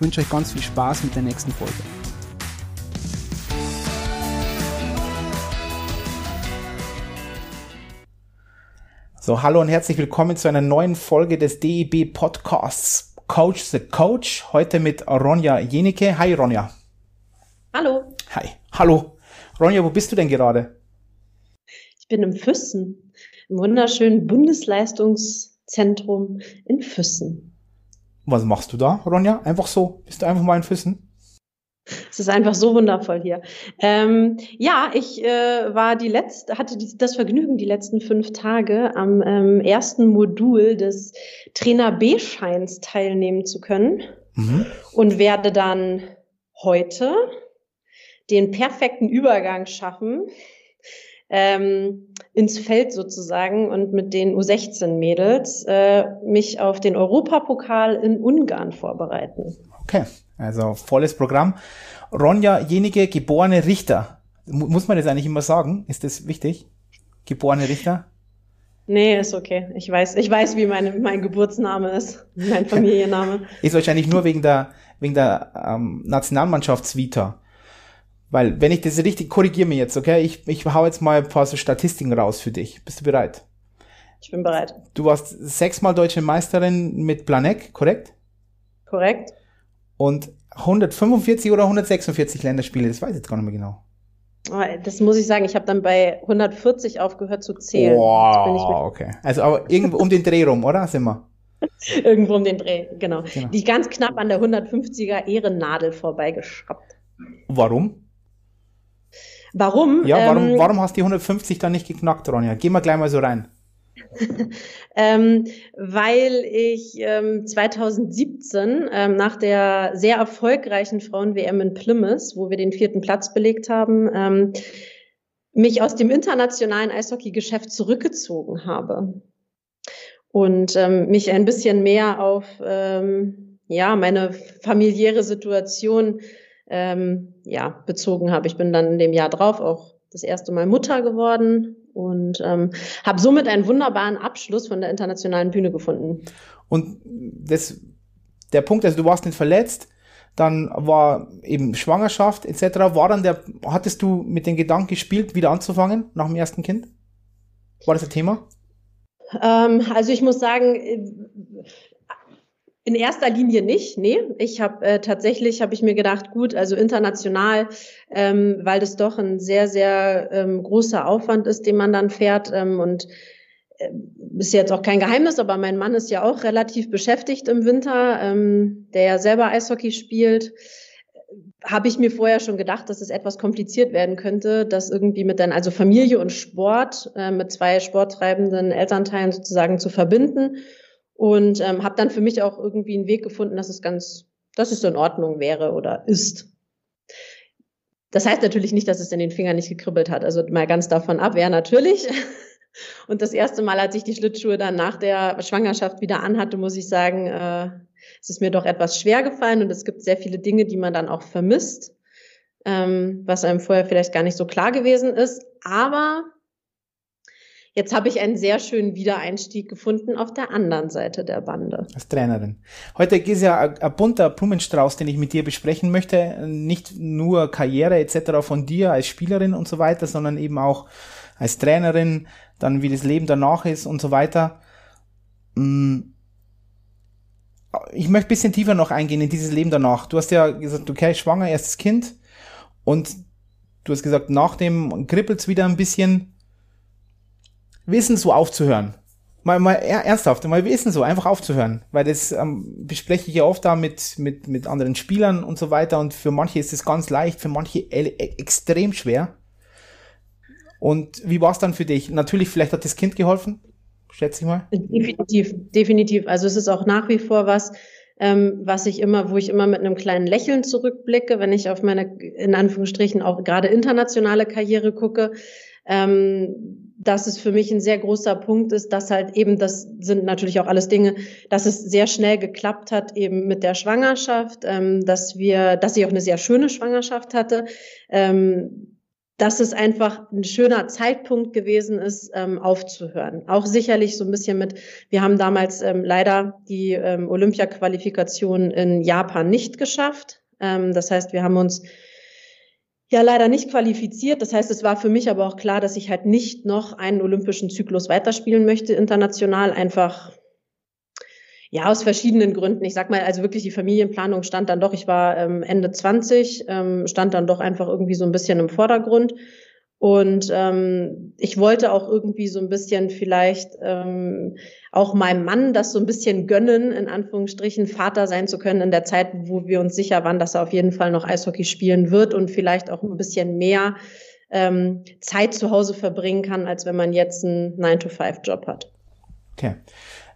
ich wünsche euch ganz viel Spaß mit der nächsten Folge. So, hallo und herzlich willkommen zu einer neuen Folge des DEB Podcasts Coach the Coach. Heute mit Ronja Jenicke. Hi Ronja. Hallo. Hi. Hallo. Ronja, wo bist du denn gerade? Ich bin im Füssen, im wunderschönen Bundesleistungszentrum in Füssen. Was machst du da, Ronja? Einfach so? Bist du einfach mal in Füssen? Es ist einfach so wundervoll hier. Ähm, ja, ich äh, war die letzte, hatte die, das Vergnügen, die letzten fünf Tage am ähm, ersten Modul des Trainer B-Scheins teilnehmen zu können mhm. und werde dann heute den perfekten Übergang schaffen ähm, ins Feld sozusagen und mit den U16-Mädels äh, mich auf den Europapokal in Ungarn vorbereiten. Okay, also volles Programm. Ronja Jenige, geborene Richter. Muss man das eigentlich immer sagen? Ist das wichtig? Geborene Richter? Nee, ist okay. Ich weiß, ich weiß, wie meine, mein Geburtsname ist, mein Familienname. ist wahrscheinlich nur wegen der, wegen der ähm, Nationalmannschaftsvita. Weil, wenn ich das richtig, korrigiere mir jetzt, okay? Ich, ich hau jetzt mal ein paar so Statistiken raus für dich. Bist du bereit? Ich bin bereit. Du warst sechsmal deutsche Meisterin mit Planek, korrekt? Korrekt. Und 145 oder 146 Länderspiele, das weiß ich jetzt gar nicht mehr genau. Oh, das muss ich sagen, ich habe dann bei 140 aufgehört zu zählen. Wow, okay. Also aber irgendwo um den Dreh rum, oder? Sind wir? Irgendwo um den Dreh, genau. genau. Die ganz knapp an der 150er Ehrennadel vorbeigeschraubt. Warum? Warum? Ja, warum, ähm, warum hast du die 150 dann nicht geknackt, Ronja? Geh mal gleich mal so rein. ähm, weil ich ähm, 2017 ähm, nach der sehr erfolgreichen Frauen-WM in Plymouth, wo wir den vierten Platz belegt haben, ähm, mich aus dem internationalen Eishockey-Geschäft zurückgezogen habe und ähm, mich ein bisschen mehr auf ähm, ja meine familiäre Situation ähm, ja, bezogen habe. Ich bin dann in dem Jahr drauf auch das erste Mal Mutter geworden und ähm, habe somit einen wunderbaren Abschluss von der internationalen Bühne gefunden. Und das, der Punkt, also du warst nicht verletzt, dann war eben Schwangerschaft etc. War dann der, hattest du mit dem Gedanken gespielt, wieder anzufangen nach dem ersten Kind? War das ein Thema? Ähm, also ich muss sagen, in erster Linie nicht, nee. Ich habe äh, tatsächlich, habe ich mir gedacht, gut, also international, ähm, weil das doch ein sehr, sehr ähm, großer Aufwand ist, den man dann fährt ähm, und äh, ist jetzt auch kein Geheimnis, aber mein Mann ist ja auch relativ beschäftigt im Winter, ähm, der ja selber Eishockey spielt. Habe ich mir vorher schon gedacht, dass es etwas kompliziert werden könnte, das irgendwie mit dann also Familie und Sport äh, mit zwei sporttreibenden Elternteilen sozusagen zu verbinden und ähm, habe dann für mich auch irgendwie einen Weg gefunden, dass es ganz, dass es so in Ordnung wäre oder ist. Das heißt natürlich nicht, dass es in den Fingern nicht gekribbelt hat. Also mal ganz davon ab, ja natürlich. Und das erste Mal, als ich die Schlittschuhe dann nach der Schwangerschaft wieder anhatte, muss ich sagen, äh, es ist mir doch etwas schwer gefallen und es gibt sehr viele Dinge, die man dann auch vermisst, ähm, was einem vorher vielleicht gar nicht so klar gewesen ist. Aber Jetzt habe ich einen sehr schönen Wiedereinstieg gefunden auf der anderen Seite der Bande. Als Trainerin. Heute ist ja ein, bunter Blumenstrauß, den ich mit dir besprechen möchte. Nicht nur Karriere etc. von dir als Spielerin und so weiter, sondern eben auch als Trainerin, dann wie das Leben danach ist und so weiter. Mm. Ich möchte ein bisschen tiefer noch eingehen in dieses Leben danach. Du hast ja gesagt, okay, schwanger, erstes Kind und du hast gesagt, nach dem kribbelt's wieder ein bisschen wissen, so aufzuhören. Mal, mal ernsthaft, mal wissen so, einfach aufzuhören. Weil das ähm, bespreche ich ja oft da mit, mit, mit anderen Spielern und so weiter. Und für manche ist es ganz leicht, für manche e extrem schwer. Und wie war es dann für dich? Natürlich, vielleicht hat das Kind geholfen, schätze ich mal. Definitiv, definitiv. Also es ist auch nach wie vor was, ähm, was ich immer, wo ich immer mit einem kleinen Lächeln zurückblicke, wenn ich auf meine, in Anführungsstrichen, auch gerade internationale Karriere gucke. Ähm, dass es für mich ein sehr großer Punkt ist, dass halt eben, das sind natürlich auch alles Dinge, dass es sehr schnell geklappt hat eben mit der Schwangerschaft, ähm, dass wir, dass ich auch eine sehr schöne Schwangerschaft hatte, ähm, dass es einfach ein schöner Zeitpunkt gewesen ist, ähm, aufzuhören. Auch sicherlich so ein bisschen mit, wir haben damals ähm, leider die ähm, Olympia-Qualifikation in Japan nicht geschafft. Ähm, das heißt, wir haben uns ja leider nicht qualifiziert. Das heißt, es war für mich aber auch klar, dass ich halt nicht noch einen olympischen Zyklus weiterspielen möchte international. Einfach ja, aus verschiedenen Gründen. Ich sag mal, also wirklich die Familienplanung stand dann doch, ich war ähm, Ende 20, ähm, stand dann doch einfach irgendwie so ein bisschen im Vordergrund. Und ähm, ich wollte auch irgendwie so ein bisschen vielleicht ähm, auch meinem Mann das so ein bisschen gönnen, in Anführungsstrichen, Vater sein zu können in der Zeit, wo wir uns sicher waren, dass er auf jeden Fall noch Eishockey spielen wird und vielleicht auch ein bisschen mehr ähm, Zeit zu Hause verbringen kann, als wenn man jetzt einen 9-to-5-Job hat. Okay.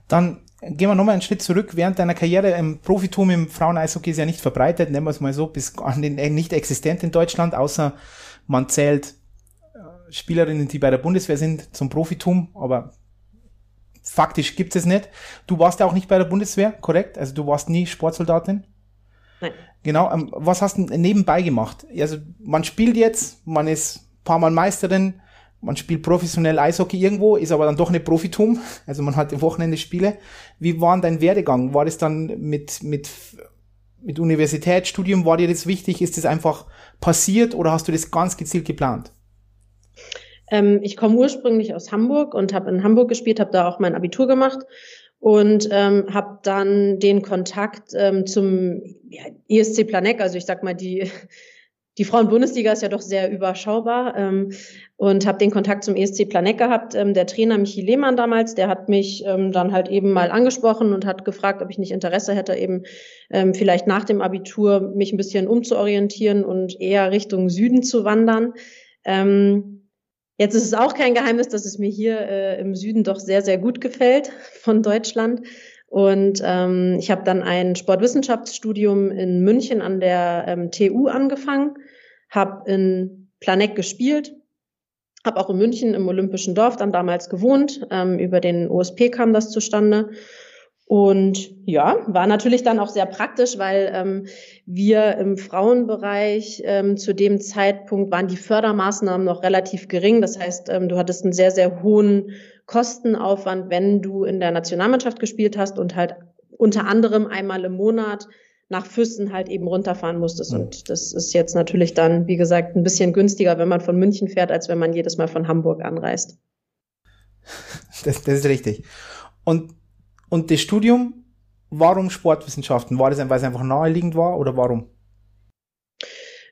Dann gehen wir nochmal einen Schritt zurück. Während deiner Karriere im Profitum im Frauen-Eishockey ist ja nicht verbreitet, nennen wir es mal so, bis an den nicht existent in Deutschland, außer man zählt Spielerinnen, die bei der Bundeswehr sind, zum Profitum, aber faktisch gibt es nicht. Du warst ja auch nicht bei der Bundeswehr, korrekt? Also du warst nie Sportsoldatin? Nein. Genau, ähm, was hast du nebenbei gemacht? Also man spielt jetzt, man ist ein paar Mal Meisterin, man spielt professionell Eishockey irgendwo, ist aber dann doch nicht Profitum, also man hat Wochenende Spiele. Wie war dein Werdegang? War das dann mit, mit, mit Universitätsstudium, war dir das wichtig? Ist das einfach passiert oder hast du das ganz gezielt geplant? Ähm, ich komme ursprünglich aus Hamburg und habe in Hamburg gespielt, habe da auch mein Abitur gemacht und ähm, habe dann den Kontakt ähm, zum ja, ESC Planek, also ich sag mal die die Frauen-Bundesliga ist ja doch sehr überschaubar ähm, und habe den Kontakt zum ESC Planek gehabt. Ähm, der Trainer Michi Lehmann damals, der hat mich ähm, dann halt eben mal angesprochen und hat gefragt, ob ich nicht Interesse hätte, eben ähm, vielleicht nach dem Abitur mich ein bisschen umzuorientieren und eher Richtung Süden zu wandern. Ähm, Jetzt ist es auch kein Geheimnis, dass es mir hier äh, im Süden doch sehr, sehr gut gefällt von Deutschland. Und ähm, ich habe dann ein Sportwissenschaftsstudium in München an der ähm, TU angefangen, habe in Planegg gespielt, habe auch in München im Olympischen Dorf dann damals gewohnt. Ähm, über den OSP kam das zustande und ja, war natürlich dann auch sehr praktisch, weil ähm, wir im Frauenbereich ähm, zu dem Zeitpunkt waren die Fördermaßnahmen noch relativ gering. Das heißt, ähm, du hattest einen sehr, sehr hohen Kostenaufwand, wenn du in der Nationalmannschaft gespielt hast und halt unter anderem einmal im Monat nach Füssen halt eben runterfahren musstest. Mhm. Und das ist jetzt natürlich dann, wie gesagt, ein bisschen günstiger, wenn man von München fährt, als wenn man jedes Mal von Hamburg anreist. Das, das ist richtig. Und und das Studium, warum Sportwissenschaften? War das, weil es einfach naheliegend war oder warum?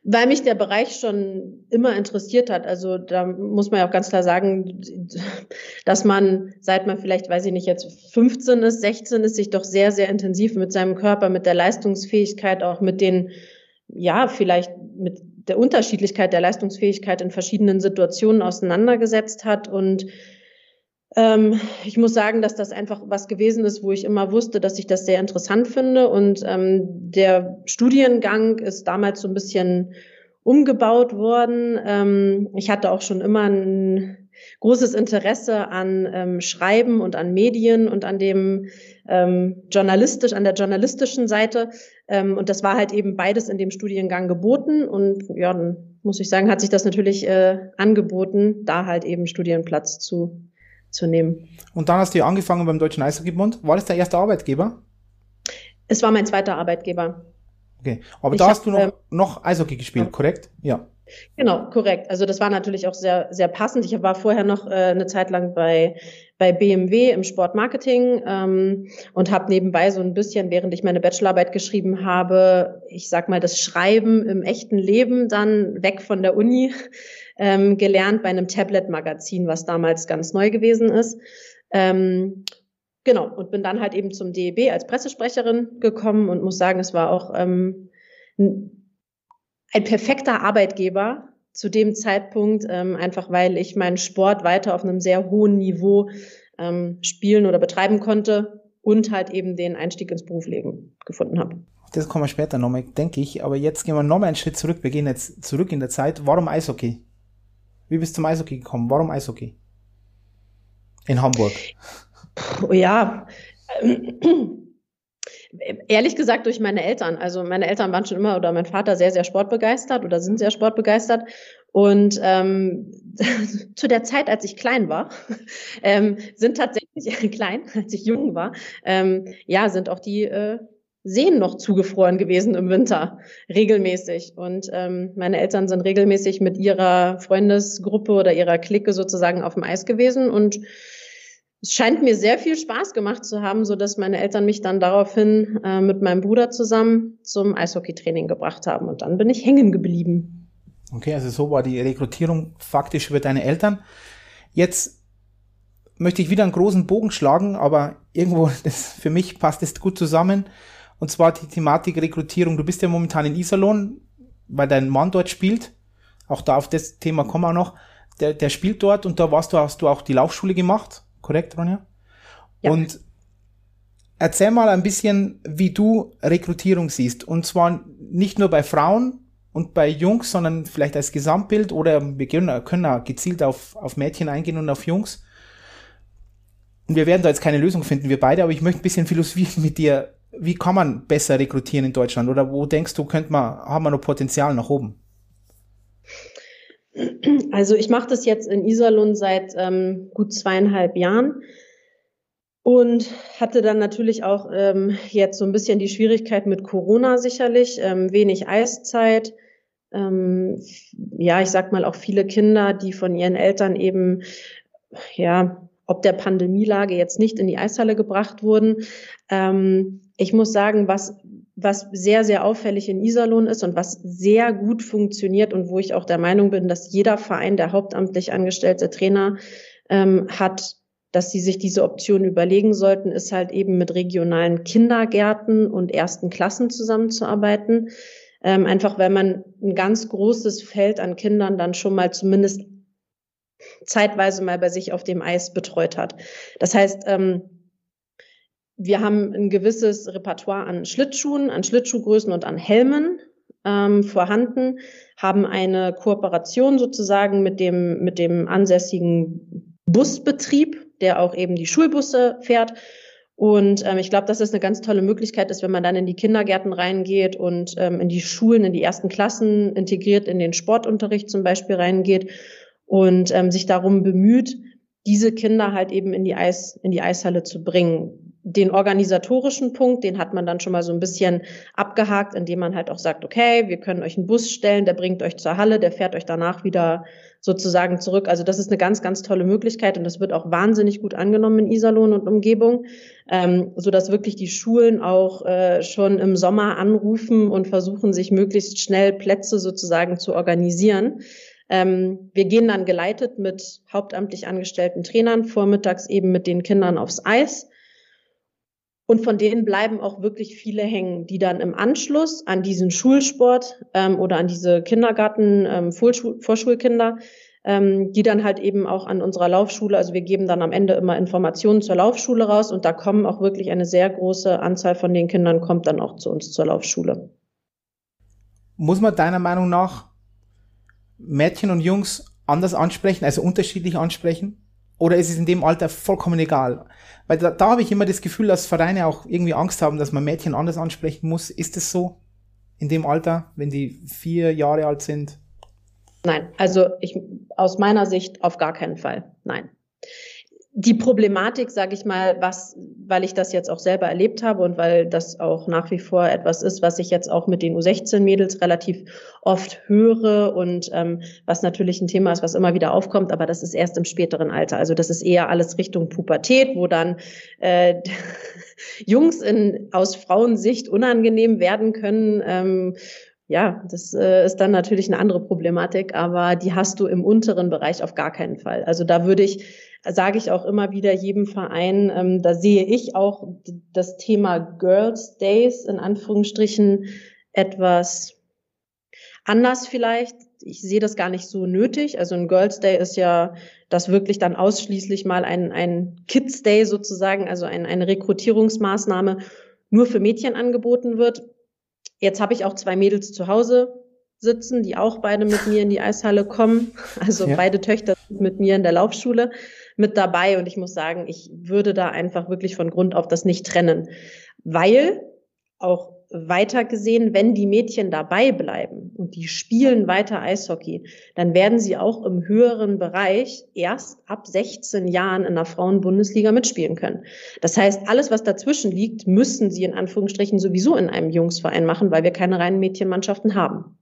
Weil mich der Bereich schon immer interessiert hat. Also da muss man ja auch ganz klar sagen, dass man, seit man vielleicht, weiß ich nicht, jetzt 15 ist, 16 ist, sich doch sehr, sehr intensiv mit seinem Körper, mit der Leistungsfähigkeit, auch mit den, ja, vielleicht mit der Unterschiedlichkeit der Leistungsfähigkeit in verschiedenen Situationen auseinandergesetzt hat und ähm, ich muss sagen, dass das einfach was gewesen ist, wo ich immer wusste, dass ich das sehr interessant finde. Und ähm, der Studiengang ist damals so ein bisschen umgebaut worden. Ähm, ich hatte auch schon immer ein großes Interesse an ähm, Schreiben und an Medien und an dem ähm, journalistisch, an der journalistischen Seite. Ähm, und das war halt eben beides in dem Studiengang geboten. Und ja, dann muss ich sagen, hat sich das natürlich äh, angeboten, da halt eben Studienplatz zu zu nehmen. Und dann hast du angefangen beim Deutschen Eishockeybund. War das der erste Arbeitgeber? Es war mein zweiter Arbeitgeber. Okay, aber ich da hast du noch, ähm, noch Eishockey gespielt, ja. korrekt? Ja. Genau, korrekt. Also das war natürlich auch sehr, sehr passend. Ich war vorher noch äh, eine Zeit lang bei, bei BMW im Sportmarketing ähm, und habe nebenbei so ein bisschen, während ich meine Bachelorarbeit geschrieben habe, ich sag mal, das Schreiben im echten Leben dann weg von der Uni ähm, gelernt bei einem Tablet-Magazin, was damals ganz neu gewesen ist. Ähm, genau, und bin dann halt eben zum DEB als Pressesprecherin gekommen und muss sagen, es war auch ähm, ein perfekter Arbeitgeber zu dem Zeitpunkt, ähm, einfach weil ich meinen Sport weiter auf einem sehr hohen Niveau ähm, spielen oder betreiben konnte. und halt eben den Einstieg ins Berufsleben gefunden habe. Das kommen wir später nochmal, denke ich. Aber jetzt gehen wir nochmal einen Schritt zurück. Wir gehen jetzt zurück in der Zeit. Warum Eishockey? Wie bist du zum Eishockey gekommen? Warum Eishockey? In Hamburg. Ja, ehrlich gesagt durch meine Eltern. Also meine Eltern waren schon immer oder mein Vater sehr, sehr sportbegeistert oder sind sehr sportbegeistert. Und ähm, zu der Zeit, als ich klein war, ähm, sind tatsächlich klein, als ich jung war, ähm, ja, sind auch die äh, Seen noch zugefroren gewesen im Winter, regelmäßig. Und ähm, meine Eltern sind regelmäßig mit ihrer Freundesgruppe oder ihrer Clique sozusagen auf dem Eis gewesen und es scheint mir sehr viel Spaß gemacht zu haben, so dass meine Eltern mich dann daraufhin äh, mit meinem Bruder zusammen zum Eishockeytraining gebracht haben und dann bin ich hängen geblieben. Okay, also so war die Rekrutierung faktisch über deine Eltern. Jetzt möchte ich wieder einen großen Bogen schlagen, aber irgendwo das, für mich passt es gut zusammen. Und zwar die Thematik Rekrutierung. Du bist ja momentan in Iserlohn, weil dein Mann dort spielt. Auch da auf das Thema kommen wir noch. Der, der spielt dort und da warst du, hast du auch die Laufschule gemacht Korrekt, Ronja? Ja. Und erzähl mal ein bisschen, wie du Rekrutierung siehst. Und zwar nicht nur bei Frauen und bei Jungs, sondern vielleicht als Gesamtbild oder wir können, können auch gezielt auf, auf Mädchen eingehen und auf Jungs. Und wir werden da jetzt keine Lösung finden, wir beide, aber ich möchte ein bisschen philosophieren mit dir. Wie kann man besser rekrutieren in Deutschland? Oder wo denkst du, könnte man, haben wir noch Potenzial nach oben? Also ich mache das jetzt in Iserlohn seit ähm, gut zweieinhalb Jahren und hatte dann natürlich auch ähm, jetzt so ein bisschen die Schwierigkeit mit Corona sicherlich, ähm, wenig Eiszeit. Ähm, ja, ich sag mal auch viele Kinder, die von ihren Eltern eben, ja, ob der Pandemielage jetzt nicht in die Eishalle gebracht wurden. Ähm, ich muss sagen, was was sehr, sehr auffällig in Iserlohn ist und was sehr gut funktioniert und wo ich auch der Meinung bin, dass jeder Verein, der hauptamtlich angestellte Trainer ähm, hat, dass sie sich diese Option überlegen sollten, ist halt eben mit regionalen Kindergärten und ersten Klassen zusammenzuarbeiten. Ähm, einfach weil man ein ganz großes Feld an Kindern dann schon mal zumindest zeitweise mal bei sich auf dem Eis betreut hat. Das heißt, ähm, wir haben ein gewisses Repertoire an Schlittschuhen, an Schlittschuhgrößen und an Helmen ähm, vorhanden, haben eine Kooperation sozusagen mit dem, mit dem ansässigen Busbetrieb, der auch eben die Schulbusse fährt. Und ähm, ich glaube, dass das eine ganz tolle Möglichkeit ist, wenn man dann in die Kindergärten reingeht und ähm, in die Schulen, in die ersten Klassen integriert, in den Sportunterricht zum Beispiel reingeht und ähm, sich darum bemüht, diese Kinder halt eben in die Eis, in die Eishalle zu bringen den organisatorischen Punkt, den hat man dann schon mal so ein bisschen abgehakt, indem man halt auch sagt, okay, wir können euch einen Bus stellen, der bringt euch zur Halle, der fährt euch danach wieder sozusagen zurück. Also das ist eine ganz, ganz tolle Möglichkeit und das wird auch wahnsinnig gut angenommen in Iserlohn und Umgebung, ähm, so dass wirklich die Schulen auch äh, schon im Sommer anrufen und versuchen, sich möglichst schnell Plätze sozusagen zu organisieren. Ähm, wir gehen dann geleitet mit hauptamtlich angestellten Trainern vormittags eben mit den Kindern aufs Eis und von denen bleiben auch wirklich viele hängen, die dann im Anschluss an diesen Schulsport ähm, oder an diese Kindergarten, ähm, Vorschul Vorschulkinder, ähm, die dann halt eben auch an unserer Laufschule, also wir geben dann am Ende immer Informationen zur Laufschule raus und da kommen auch wirklich eine sehr große Anzahl von den Kindern kommt dann auch zu uns zur Laufschule. Muss man deiner Meinung nach Mädchen und Jungs anders ansprechen, also unterschiedlich ansprechen? Oder ist es in dem Alter vollkommen egal? Weil da, da habe ich immer das Gefühl, dass Vereine auch irgendwie Angst haben, dass man Mädchen anders ansprechen muss. Ist es so in dem Alter, wenn die vier Jahre alt sind? Nein, also ich aus meiner Sicht auf gar keinen Fall. Nein die Problematik, sage ich mal, was, weil ich das jetzt auch selber erlebt habe und weil das auch nach wie vor etwas ist, was ich jetzt auch mit den U16-Mädels relativ oft höre und ähm, was natürlich ein Thema ist, was immer wieder aufkommt, aber das ist erst im späteren Alter. Also das ist eher alles Richtung Pubertät, wo dann äh, Jungs in, aus Frauensicht unangenehm werden können. Ähm, ja, das äh, ist dann natürlich eine andere Problematik, aber die hast du im unteren Bereich auf gar keinen Fall. Also da würde ich sage ich auch immer wieder jedem Verein, ähm, da sehe ich auch das Thema Girls Days in Anführungsstrichen etwas anders vielleicht. ich sehe das gar nicht so nötig. Also ein Girls Day ist ja das wirklich dann ausschließlich mal ein, ein Kids Day sozusagen, also ein, eine Rekrutierungsmaßnahme nur für Mädchen angeboten wird. Jetzt habe ich auch zwei Mädels zu Hause sitzen, die auch beide mit mir in die Eishalle kommen. Also ja. beide Töchter sind mit mir in der Laufschule mit dabei und ich muss sagen, ich würde da einfach wirklich von Grund auf das nicht trennen, weil auch weiter gesehen, wenn die Mädchen dabei bleiben und die spielen weiter Eishockey, dann werden sie auch im höheren Bereich erst ab 16 Jahren in der Frauenbundesliga mitspielen können. Das heißt, alles, was dazwischen liegt, müssen sie in Anführungsstrichen sowieso in einem Jungsverein machen, weil wir keine reinen Mädchenmannschaften haben.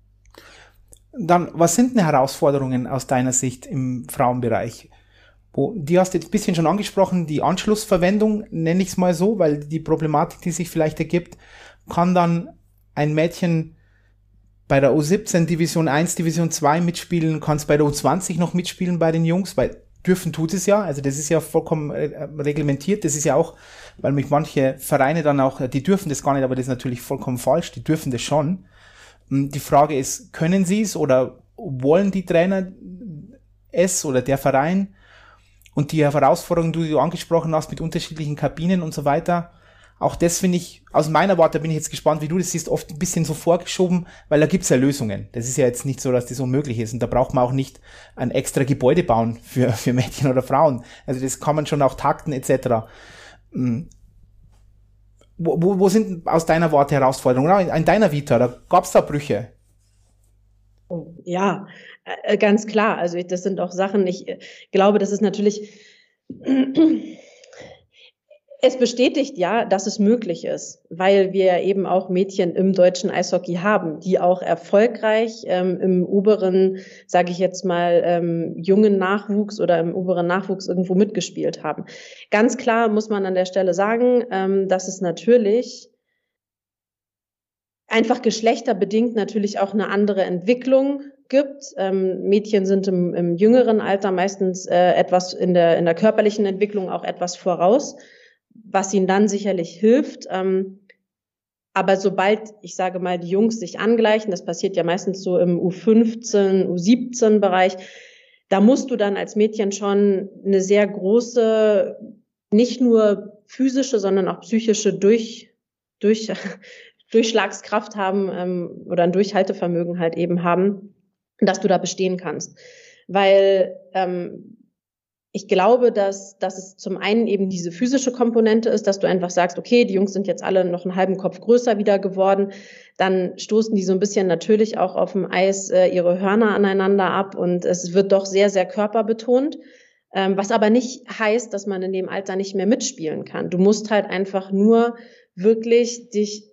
Dann, was sind denn Herausforderungen aus deiner Sicht im Frauenbereich? Wo, die hast du jetzt ein bisschen schon angesprochen, die Anschlussverwendung, nenne ich es mal so, weil die Problematik, die sich vielleicht ergibt, kann dann ein Mädchen bei der U17 Division 1, Division 2 mitspielen, kann es bei der U20 noch mitspielen bei den Jungs, weil dürfen tut es ja, also das ist ja vollkommen äh, reglementiert, das ist ja auch, weil mich manche Vereine dann auch, die dürfen das gar nicht, aber das ist natürlich vollkommen falsch, die dürfen das schon. Hm, die Frage ist, können sie es oder wollen die Trainer es oder der Verein? Und die Herausforderungen, die du angesprochen hast mit unterschiedlichen Kabinen und so weiter, auch das finde ich, aus meiner Warte bin ich jetzt gespannt, wie du das siehst, oft ein bisschen so vorgeschoben, weil da gibt's ja Lösungen. Das ist ja jetzt nicht so, dass das unmöglich ist. Und da braucht man auch nicht ein extra Gebäude bauen für, für Mädchen oder Frauen. Also das kann man schon auch takten etc. Hm. Wo, wo, wo sind aus deiner Warte Herausforderungen? In deiner Vita, da gab's da Brüche? Ja, äh, ganz klar. Also das sind auch Sachen, ich äh, glaube, das ist natürlich es bestätigt ja, dass es möglich ist, weil wir eben auch Mädchen im deutschen Eishockey haben, die auch erfolgreich ähm, im oberen, sage ich jetzt mal, ähm, jungen Nachwuchs oder im oberen Nachwuchs irgendwo mitgespielt haben. Ganz klar muss man an der Stelle sagen, ähm, dass es natürlich einfach geschlechterbedingt natürlich auch eine andere Entwicklung gibt. Ähm, Mädchen sind im, im jüngeren Alter meistens äh, etwas in der, in der körperlichen Entwicklung auch etwas voraus was ihnen dann sicherlich hilft. Ähm, aber sobald, ich sage mal, die Jungs sich angleichen, das passiert ja meistens so im U15, U17-Bereich, da musst du dann als Mädchen schon eine sehr große, nicht nur physische, sondern auch psychische Durch, durch, Durchschlagskraft haben ähm, oder ein Durchhaltevermögen halt eben haben, dass du da bestehen kannst. Weil ähm, ich glaube, dass, dass es zum einen eben diese physische Komponente ist, dass du einfach sagst, okay, die Jungs sind jetzt alle noch einen halben Kopf größer wieder geworden. Dann stoßen die so ein bisschen natürlich auch auf dem Eis äh, ihre Hörner aneinander ab und es wird doch sehr, sehr körperbetont. Ähm, was aber nicht heißt, dass man in dem Alter nicht mehr mitspielen kann. Du musst halt einfach nur wirklich dich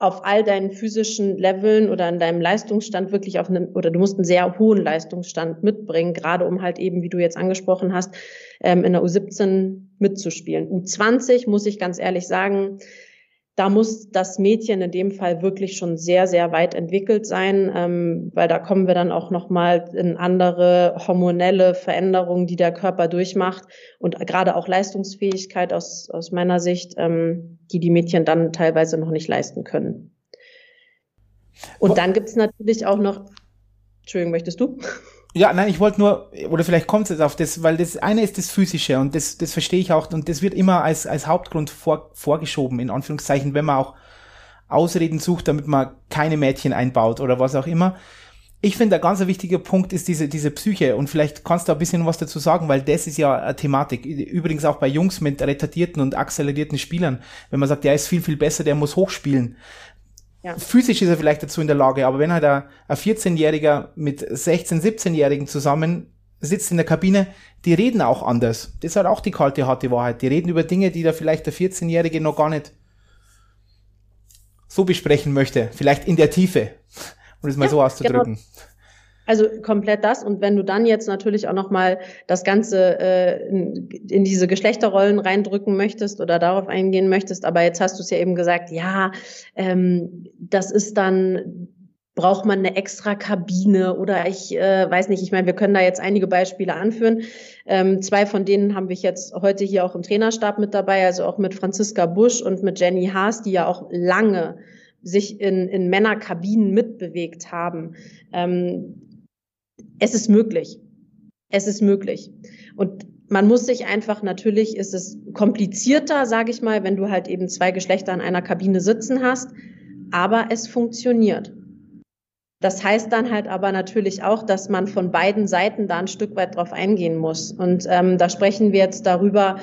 auf all deinen physischen Leveln oder in deinem Leistungsstand wirklich auf einem, oder du musst einen sehr hohen Leistungsstand mitbringen, gerade um halt eben, wie du jetzt angesprochen hast, ähm, in der U17 mitzuspielen. U20 muss ich ganz ehrlich sagen, da muss das Mädchen in dem Fall wirklich schon sehr, sehr weit entwickelt sein, ähm, weil da kommen wir dann auch nochmal in andere hormonelle Veränderungen, die der Körper durchmacht und gerade auch Leistungsfähigkeit aus, aus meiner Sicht, ähm, die die Mädchen dann teilweise noch nicht leisten können. Und dann gibt's natürlich auch noch, Entschuldigung, möchtest du? Ja, nein, ich wollte nur, oder vielleicht kommt es jetzt auf das, weil das eine ist das Physische und das, das verstehe ich auch und das wird immer als, als Hauptgrund vor, vorgeschoben, in Anführungszeichen, wenn man auch Ausreden sucht, damit man keine Mädchen einbaut oder was auch immer. Ich finde, ein ganz wichtiger Punkt ist diese, diese Psyche und vielleicht kannst du ein bisschen was dazu sagen, weil das ist ja eine Thematik. Übrigens auch bei Jungs mit retardierten und accelerierten Spielern. Wenn man sagt, der ist viel, viel besser, der muss hochspielen. Ja. Physisch ist er vielleicht dazu in der Lage, aber wenn halt ein, ein 14-Jähriger mit 16-, 17-Jährigen zusammen sitzt in der Kabine, die reden auch anders. Das ist halt auch die kalte, harte Wahrheit. Die reden über Dinge, die da vielleicht der 14-Jährige noch gar nicht so besprechen möchte. Vielleicht in der Tiefe, um es mal ja, so auszudrücken. Genau. Also komplett das. Und wenn du dann jetzt natürlich auch nochmal das Ganze äh, in, in diese Geschlechterrollen reindrücken möchtest oder darauf eingehen möchtest, aber jetzt hast du es ja eben gesagt, ja, ähm, das ist dann braucht man eine extra Kabine oder ich äh, weiß nicht, ich meine, wir können da jetzt einige Beispiele anführen. Ähm, zwei von denen haben wir jetzt heute hier auch im Trainerstab mit dabei, also auch mit Franziska Busch und mit Jenny Haas, die ja auch lange sich in, in Männerkabinen mitbewegt haben. Ähm, es ist möglich. Es ist möglich. Und man muss sich einfach, natürlich ist es komplizierter, sage ich mal, wenn du halt eben zwei Geschlechter in einer Kabine sitzen hast, aber es funktioniert. Das heißt dann halt aber natürlich auch, dass man von beiden Seiten da ein Stück weit drauf eingehen muss. Und ähm, da sprechen wir jetzt darüber,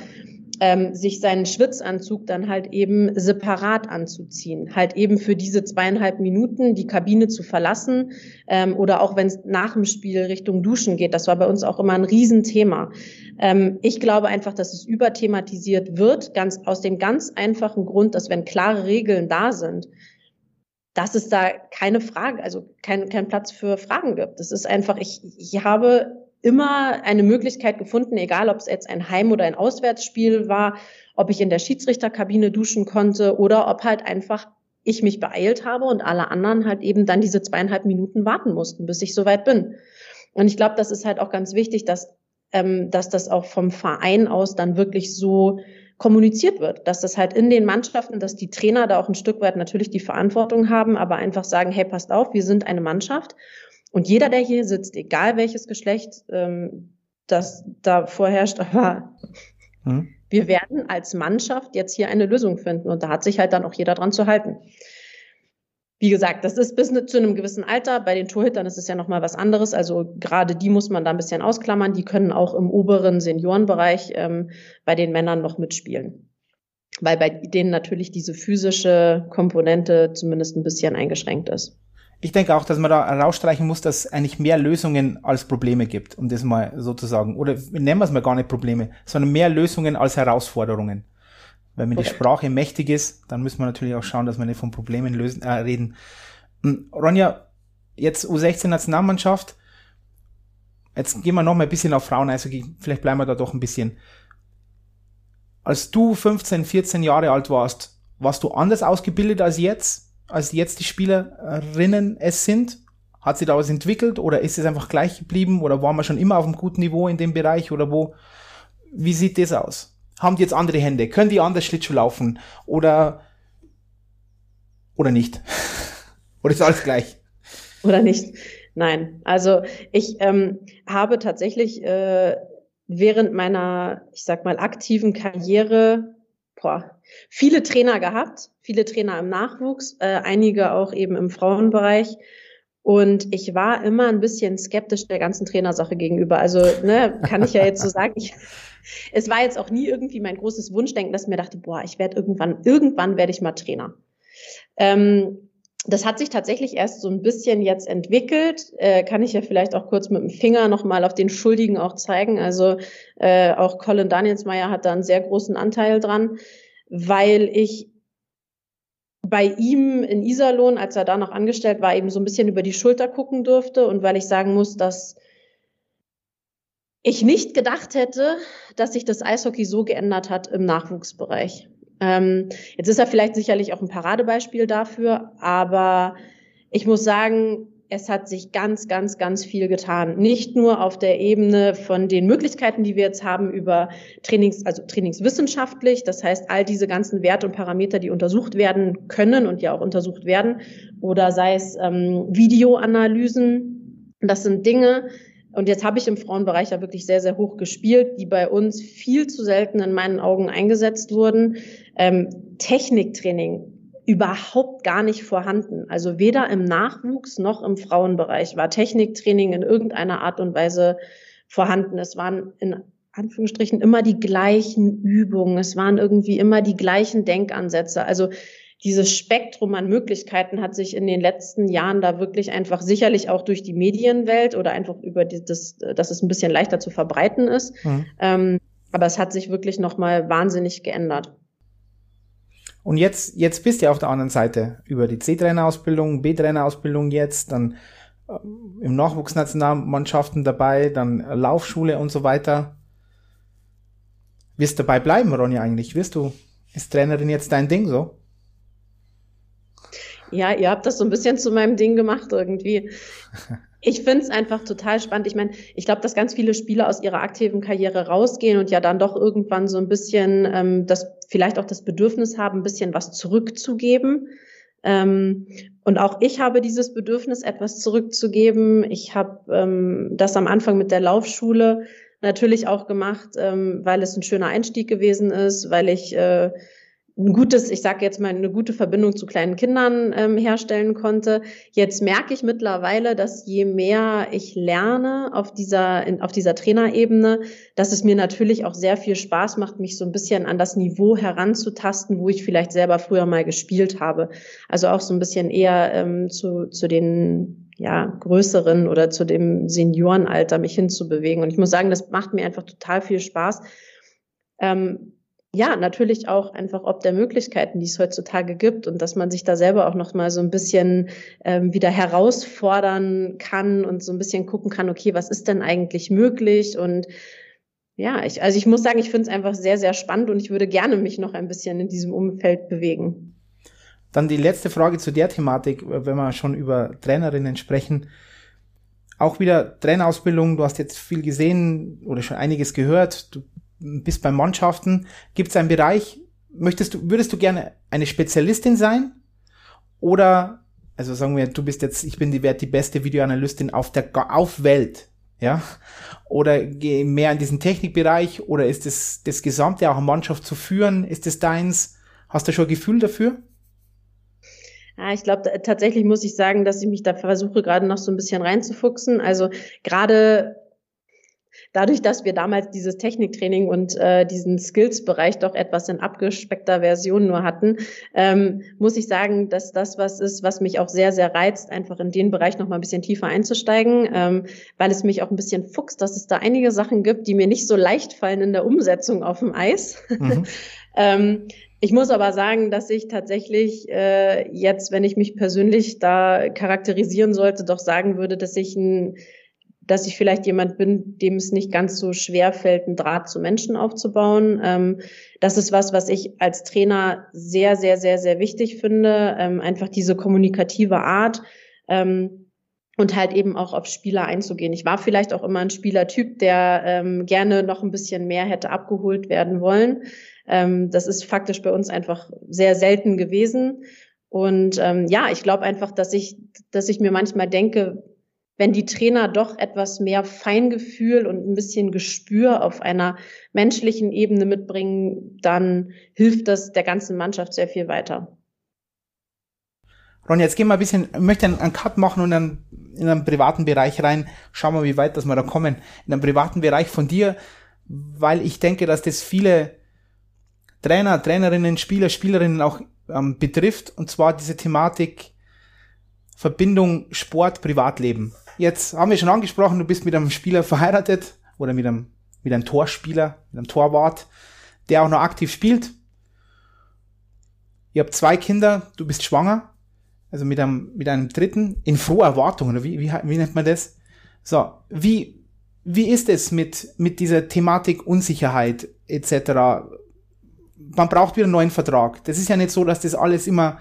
ähm, sich seinen Schwitzanzug dann halt eben separat anzuziehen. Halt eben für diese zweieinhalb Minuten die Kabine zu verlassen ähm, oder auch wenn es nach dem Spiel Richtung Duschen geht. Das war bei uns auch immer ein Riesenthema. Ähm, ich glaube einfach, dass es überthematisiert wird, ganz aus dem ganz einfachen Grund, dass wenn klare Regeln da sind, dass es da keine Frage, also kein, kein Platz für Fragen gibt. Das ist einfach, ich, ich habe immer eine Möglichkeit gefunden, egal ob es jetzt ein Heim- oder ein Auswärtsspiel war, ob ich in der Schiedsrichterkabine duschen konnte oder ob halt einfach ich mich beeilt habe und alle anderen halt eben dann diese zweieinhalb Minuten warten mussten, bis ich soweit bin. Und ich glaube, das ist halt auch ganz wichtig, dass, ähm, dass das auch vom Verein aus dann wirklich so kommuniziert wird, dass das halt in den Mannschaften, dass die Trainer da auch ein Stück weit natürlich die Verantwortung haben, aber einfach sagen, hey, passt auf, wir sind eine Mannschaft und jeder, der hier sitzt, egal welches Geschlecht ähm, das da vorherrscht, aber hm. wir werden als Mannschaft jetzt hier eine Lösung finden. Und da hat sich halt dann auch jeder dran zu halten. Wie gesagt, das ist bis zu einem gewissen Alter. Bei den Torhütern ist es ja nochmal was anderes. Also gerade die muss man da ein bisschen ausklammern. Die können auch im oberen Seniorenbereich ähm, bei den Männern noch mitspielen. Weil bei denen natürlich diese physische Komponente zumindest ein bisschen eingeschränkt ist ich denke auch, dass man da rausstreichen muss, dass es eigentlich mehr Lösungen als Probleme gibt, um das mal sozusagen, oder nennen wir es mal gar nicht Probleme, sondern mehr Lösungen als Herausforderungen. Wenn mir die Sprache mächtig ist, dann müssen wir natürlich auch schauen, dass wir nicht von Problemen lösen, äh, reden. Hm, Ronja, jetzt U16 Nationalmannschaft. Jetzt gehen wir noch mal ein bisschen auf Frauen, also vielleicht bleiben wir da doch ein bisschen. Als du 15, 14 Jahre alt warst, warst du anders ausgebildet als jetzt? Als jetzt die Spielerinnen es sind? Hat sich da was entwickelt oder ist es einfach gleich geblieben oder waren wir schon immer auf einem guten Niveau in dem Bereich oder wo? Wie sieht das aus? Haben die jetzt andere Hände? Können die anders Schlittschuh laufen oder oder nicht? oder ist alles gleich? Oder nicht? Nein. Also ich ähm, habe tatsächlich äh, während meiner, ich sag mal, aktiven Karriere boah, viele Trainer gehabt, viele Trainer im Nachwuchs, äh, einige auch eben im Frauenbereich. Und ich war immer ein bisschen skeptisch der ganzen Trainersache gegenüber. Also, ne, kann ich ja jetzt so sagen. Ich, es war jetzt auch nie irgendwie mein großes Wunschdenken, dass ich mir dachte, boah, ich werde irgendwann, irgendwann werde ich mal Trainer. Ähm, das hat sich tatsächlich erst so ein bisschen jetzt entwickelt. Äh, kann ich ja vielleicht auch kurz mit dem Finger nochmal auf den Schuldigen auch zeigen. Also äh, auch Colin Danielsmeyer hat da einen sehr großen Anteil dran, weil ich bei ihm in Iserlohn, als er da noch angestellt war, eben so ein bisschen über die Schulter gucken durfte und weil ich sagen muss, dass ich nicht gedacht hätte, dass sich das Eishockey so geändert hat im Nachwuchsbereich. Ähm, jetzt ist er vielleicht sicherlich auch ein Paradebeispiel dafür, aber ich muss sagen, es hat sich ganz, ganz, ganz viel getan. Nicht nur auf der Ebene von den Möglichkeiten, die wir jetzt haben über Trainings, also trainingswissenschaftlich. Das heißt, all diese ganzen Werte und Parameter, die untersucht werden können und ja auch untersucht werden, oder sei es ähm, Videoanalysen. Das sind Dinge, und jetzt habe ich im Frauenbereich ja wirklich sehr, sehr hoch gespielt, die bei uns viel zu selten in meinen Augen eingesetzt wurden. Ähm, Techniktraining überhaupt gar nicht vorhanden. Also weder im Nachwuchs noch im Frauenbereich war Techniktraining in irgendeiner Art und Weise vorhanden. Es waren in Anführungsstrichen immer die gleichen Übungen. Es waren irgendwie immer die gleichen Denkansätze. Also dieses Spektrum an Möglichkeiten hat sich in den letzten Jahren da wirklich einfach sicherlich auch durch die Medienwelt oder einfach über die, das, dass es ein bisschen leichter zu verbreiten ist. Mhm. Ähm, aber es hat sich wirklich nochmal wahnsinnig geändert. Und jetzt, jetzt bist du auf der anderen Seite über die C-Trainer-Ausbildung, B-Trainer-Ausbildung jetzt, dann äh, im Nachwuchsnationalmannschaften dabei, dann Laufschule und so weiter. Wirst du dabei bleiben, Ronja, eigentlich? Wirst du, ist Trainerin jetzt dein Ding so? Ja, ihr habt das so ein bisschen zu meinem Ding gemacht irgendwie. Ich finde es einfach total spannend. Ich meine, ich glaube, dass ganz viele Spieler aus ihrer aktiven Karriere rausgehen und ja dann doch irgendwann so ein bisschen ähm, das vielleicht auch das Bedürfnis haben, ein bisschen was zurückzugeben. Ähm, und auch ich habe dieses Bedürfnis, etwas zurückzugeben. Ich habe ähm, das am Anfang mit der Laufschule natürlich auch gemacht, ähm, weil es ein schöner Einstieg gewesen ist, weil ich äh, ein gutes, ich sage jetzt mal, eine gute Verbindung zu kleinen Kindern ähm, herstellen konnte. Jetzt merke ich mittlerweile, dass je mehr ich lerne auf dieser, in, auf dieser Trainerebene, dass es mir natürlich auch sehr viel Spaß macht, mich so ein bisschen an das Niveau heranzutasten, wo ich vielleicht selber früher mal gespielt habe. Also auch so ein bisschen eher ähm, zu, zu den ja, größeren oder zu dem Seniorenalter mich hinzubewegen. Und ich muss sagen, das macht mir einfach total viel Spaß. Ähm, ja, natürlich auch einfach ob der Möglichkeiten, die es heutzutage gibt und dass man sich da selber auch noch mal so ein bisschen ähm, wieder herausfordern kann und so ein bisschen gucken kann, okay, was ist denn eigentlich möglich und ja, ich, also ich muss sagen, ich finde es einfach sehr, sehr spannend und ich würde gerne mich noch ein bisschen in diesem Umfeld bewegen. Dann die letzte Frage zu der Thematik, wenn wir schon über Trainerinnen sprechen. Auch wieder Trainerausbildung, du hast jetzt viel gesehen oder schon einiges gehört. Du bist bei Mannschaften, gibt es einen Bereich, möchtest du, würdest du gerne eine Spezialistin sein? Oder, also sagen wir, du bist jetzt, ich bin die, die beste Videoanalystin auf der, auf Welt, ja? Oder geh mehr in diesen Technikbereich? Oder ist es das Gesamte auch eine Mannschaft zu führen? Ist es deins? Hast du schon ein Gefühl dafür? Ja, ich glaube, tatsächlich muss ich sagen, dass ich mich da versuche, gerade noch so ein bisschen reinzufuchsen. Also gerade dadurch, dass wir damals dieses Techniktraining und äh, diesen Skills-Bereich doch etwas in abgespeckter Version nur hatten, ähm, muss ich sagen, dass das was ist, was mich auch sehr, sehr reizt, einfach in den Bereich noch mal ein bisschen tiefer einzusteigen, ähm, weil es mich auch ein bisschen fuchst, dass es da einige Sachen gibt, die mir nicht so leicht fallen in der Umsetzung auf dem Eis. Mhm. ähm, ich muss aber sagen, dass ich tatsächlich äh, jetzt, wenn ich mich persönlich da charakterisieren sollte, doch sagen würde, dass ich ein dass ich vielleicht jemand bin, dem es nicht ganz so schwer fällt, einen Draht zu Menschen aufzubauen. Ähm, das ist was, was ich als Trainer sehr, sehr, sehr, sehr wichtig finde. Ähm, einfach diese kommunikative Art. Ähm, und halt eben auch auf Spieler einzugehen. Ich war vielleicht auch immer ein Spielertyp, der ähm, gerne noch ein bisschen mehr hätte abgeholt werden wollen. Ähm, das ist faktisch bei uns einfach sehr selten gewesen. Und ähm, ja, ich glaube einfach, dass ich, dass ich mir manchmal denke, wenn die Trainer doch etwas mehr Feingefühl und ein bisschen Gespür auf einer menschlichen Ebene mitbringen, dann hilft das der ganzen Mannschaft sehr viel weiter. Ron, jetzt gehen wir ein bisschen, ich möchte einen, Cut machen und dann in einen privaten Bereich rein. Schauen wir, wie weit dass wir da kommen. In einen privaten Bereich von dir, weil ich denke, dass das viele Trainer, Trainerinnen, Spieler, Spielerinnen auch ähm, betrifft. Und zwar diese Thematik Verbindung Sport, Privatleben. Jetzt haben wir schon angesprochen, du bist mit einem Spieler verheiratet oder mit einem, mit einem Torspieler, mit einem Torwart, der auch noch aktiv spielt. Ihr habt zwei Kinder, du bist schwanger, also mit einem, mit einem dritten, in froher Erwartung, oder wie, wie, wie nennt man das? So, wie, wie ist es mit, mit dieser Thematik Unsicherheit etc.? Man braucht wieder einen neuen Vertrag. Das ist ja nicht so, dass das alles immer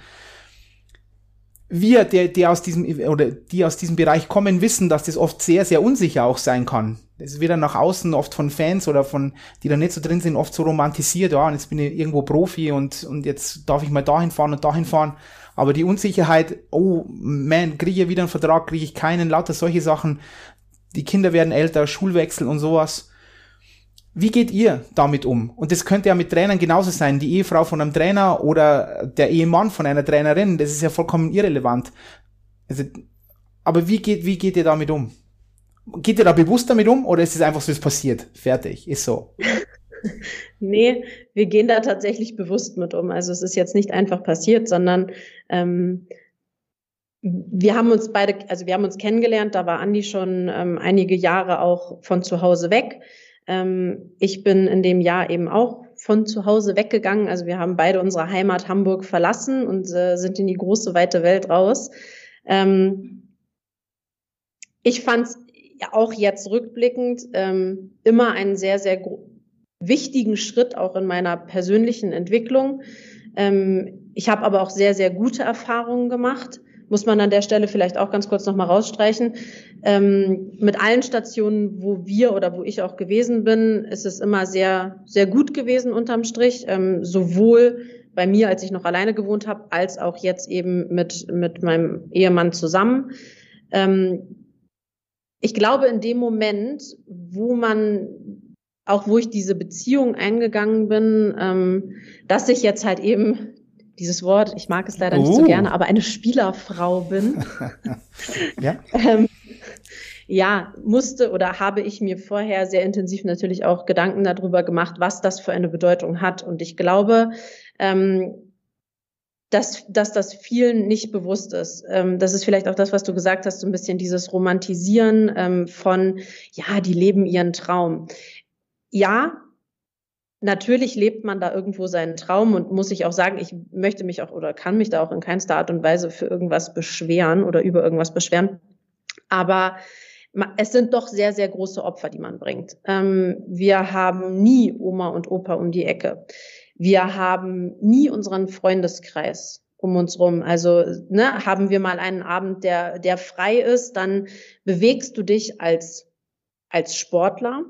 wir, der, der aus diesem oder die aus diesem Bereich kommen, wissen, dass das oft sehr, sehr unsicher auch sein kann. Das wird dann nach außen oft von Fans oder von, die da nicht so drin sind, oft so romantisiert, ja, und jetzt bin ich irgendwo Profi und, und jetzt darf ich mal dahin fahren und dahin fahren. Aber die Unsicherheit, oh man, kriege ich wieder einen Vertrag, kriege ich keinen, lauter solche Sachen. Die Kinder werden älter, Schulwechsel und sowas. Wie geht ihr damit um? Und das könnte ja mit Trainern genauso sein. Die Ehefrau von einem Trainer oder der Ehemann von einer Trainerin, das ist ja vollkommen irrelevant. Also, aber wie geht, wie geht ihr damit um? Geht ihr da bewusst damit um oder ist es einfach so, es passiert? Fertig, ist so. nee, wir gehen da tatsächlich bewusst mit um. Also es ist jetzt nicht einfach passiert, sondern ähm, wir haben uns beide, also wir haben uns kennengelernt, da war Andi schon ähm, einige Jahre auch von zu Hause weg. Ähm, ich bin in dem Jahr eben auch von zu Hause weggegangen. Also wir haben beide unsere Heimat Hamburg verlassen und äh, sind in die große, weite Welt raus. Ähm, ich fand es auch jetzt rückblickend ähm, immer einen sehr, sehr wichtigen Schritt auch in meiner persönlichen Entwicklung. Ähm, ich habe aber auch sehr, sehr gute Erfahrungen gemacht muss man an der Stelle vielleicht auch ganz kurz nochmal rausstreichen. Ähm, mit allen Stationen, wo wir oder wo ich auch gewesen bin, ist es immer sehr, sehr gut gewesen unterm Strich, ähm, sowohl bei mir, als ich noch alleine gewohnt habe, als auch jetzt eben mit, mit meinem Ehemann zusammen. Ähm, ich glaube, in dem Moment, wo man, auch wo ich diese Beziehung eingegangen bin, ähm, dass ich jetzt halt eben dieses Wort, ich mag es leider nicht so uh. gerne, aber eine Spielerfrau bin. ja. ähm, ja, musste oder habe ich mir vorher sehr intensiv natürlich auch Gedanken darüber gemacht, was das für eine Bedeutung hat. Und ich glaube, ähm, dass, dass das vielen nicht bewusst ist. Ähm, das ist vielleicht auch das, was du gesagt hast, so ein bisschen dieses Romantisieren ähm, von, ja, die leben ihren Traum. Ja, natürlich lebt man da irgendwo seinen Traum und muss ich auch sagen, ich möchte mich auch oder kann mich da auch in keinster Art und Weise für irgendwas beschweren oder über irgendwas beschweren. Aber es sind doch sehr, sehr große Opfer, die man bringt. Ähm, wir haben nie Oma und Opa um die Ecke. Wir haben nie unseren Freundeskreis um uns rum. Also ne, haben wir mal einen Abend, der, der frei ist, dann bewegst du dich als, als Sportler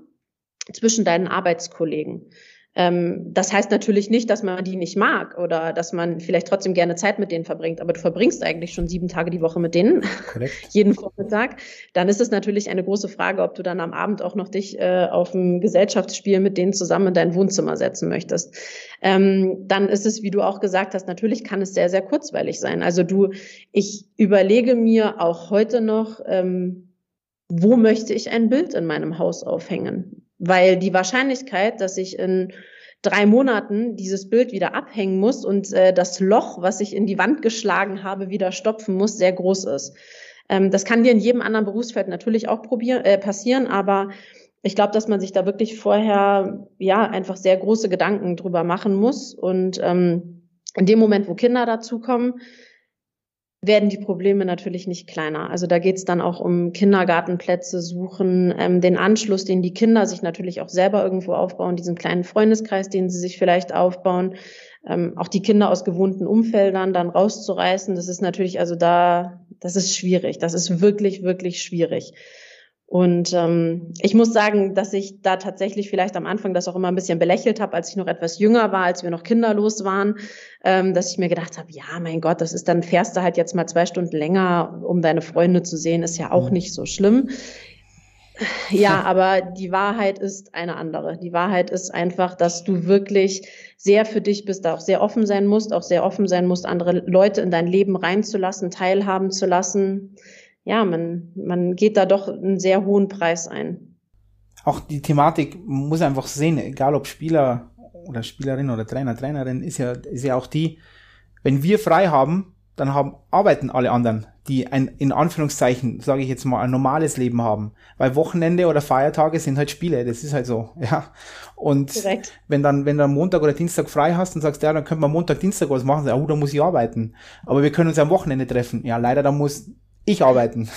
zwischen deinen Arbeitskollegen. Ähm, das heißt natürlich nicht, dass man die nicht mag oder dass man vielleicht trotzdem gerne Zeit mit denen verbringt, aber du verbringst eigentlich schon sieben Tage die Woche mit denen, jeden Vormittag. Dann ist es natürlich eine große Frage, ob du dann am Abend auch noch dich äh, auf ein Gesellschaftsspiel mit denen zusammen in dein Wohnzimmer setzen möchtest. Ähm, dann ist es, wie du auch gesagt hast, natürlich kann es sehr, sehr kurzweilig sein. Also du, ich überlege mir auch heute noch, ähm, wo möchte ich ein Bild in meinem Haus aufhängen? Weil die Wahrscheinlichkeit, dass ich in drei Monaten dieses Bild wieder abhängen muss und äh, das Loch, was ich in die Wand geschlagen habe, wieder stopfen muss, sehr groß ist. Ähm, das kann dir in jedem anderen Berufsfeld natürlich auch probieren, äh, passieren, aber ich glaube, dass man sich da wirklich vorher ja einfach sehr große Gedanken drüber machen muss. Und ähm, in dem Moment, wo Kinder dazukommen, werden die Probleme natürlich nicht kleiner. Also da geht es dann auch um Kindergartenplätze suchen, ähm, den Anschluss, den die Kinder sich natürlich auch selber irgendwo aufbauen, diesen kleinen Freundeskreis, den sie sich vielleicht aufbauen, ähm, auch die Kinder aus gewohnten Umfeldern dann rauszureißen. Das ist natürlich, also da, das ist schwierig. Das ist wirklich, wirklich schwierig. Und ähm, ich muss sagen, dass ich da tatsächlich vielleicht am Anfang das auch immer ein bisschen belächelt habe, als ich noch etwas jünger war, als wir noch kinderlos waren, ähm, dass ich mir gedacht habe, ja, mein Gott, das ist dann fährst du halt jetzt mal zwei Stunden länger, um deine Freunde zu sehen, ist ja auch mhm. nicht so schlimm. Ja, aber die Wahrheit ist eine andere. Die Wahrheit ist einfach, dass du wirklich sehr für dich bist, da auch sehr offen sein musst, auch sehr offen sein musst, andere Leute in dein Leben reinzulassen, teilhaben zu lassen ja, man, man geht da doch einen sehr hohen Preis ein. Auch die Thematik muss einfach sehen, egal ob Spieler oder Spielerin oder Trainer, Trainerin, ist ja, ist ja auch die, wenn wir frei haben, dann haben, arbeiten alle anderen, die ein, in Anführungszeichen, sage ich jetzt mal, ein normales Leben haben. Weil Wochenende oder Feiertage sind halt Spiele, das ist halt so, ja. Und Direkt. wenn dann, wenn du Montag oder Dienstag frei hast und sagst, ja, dann können wir Montag, Dienstag was machen, ja, oh, da muss ich arbeiten. Aber wir können uns am Wochenende treffen. Ja, leider, da muss ich arbeiten.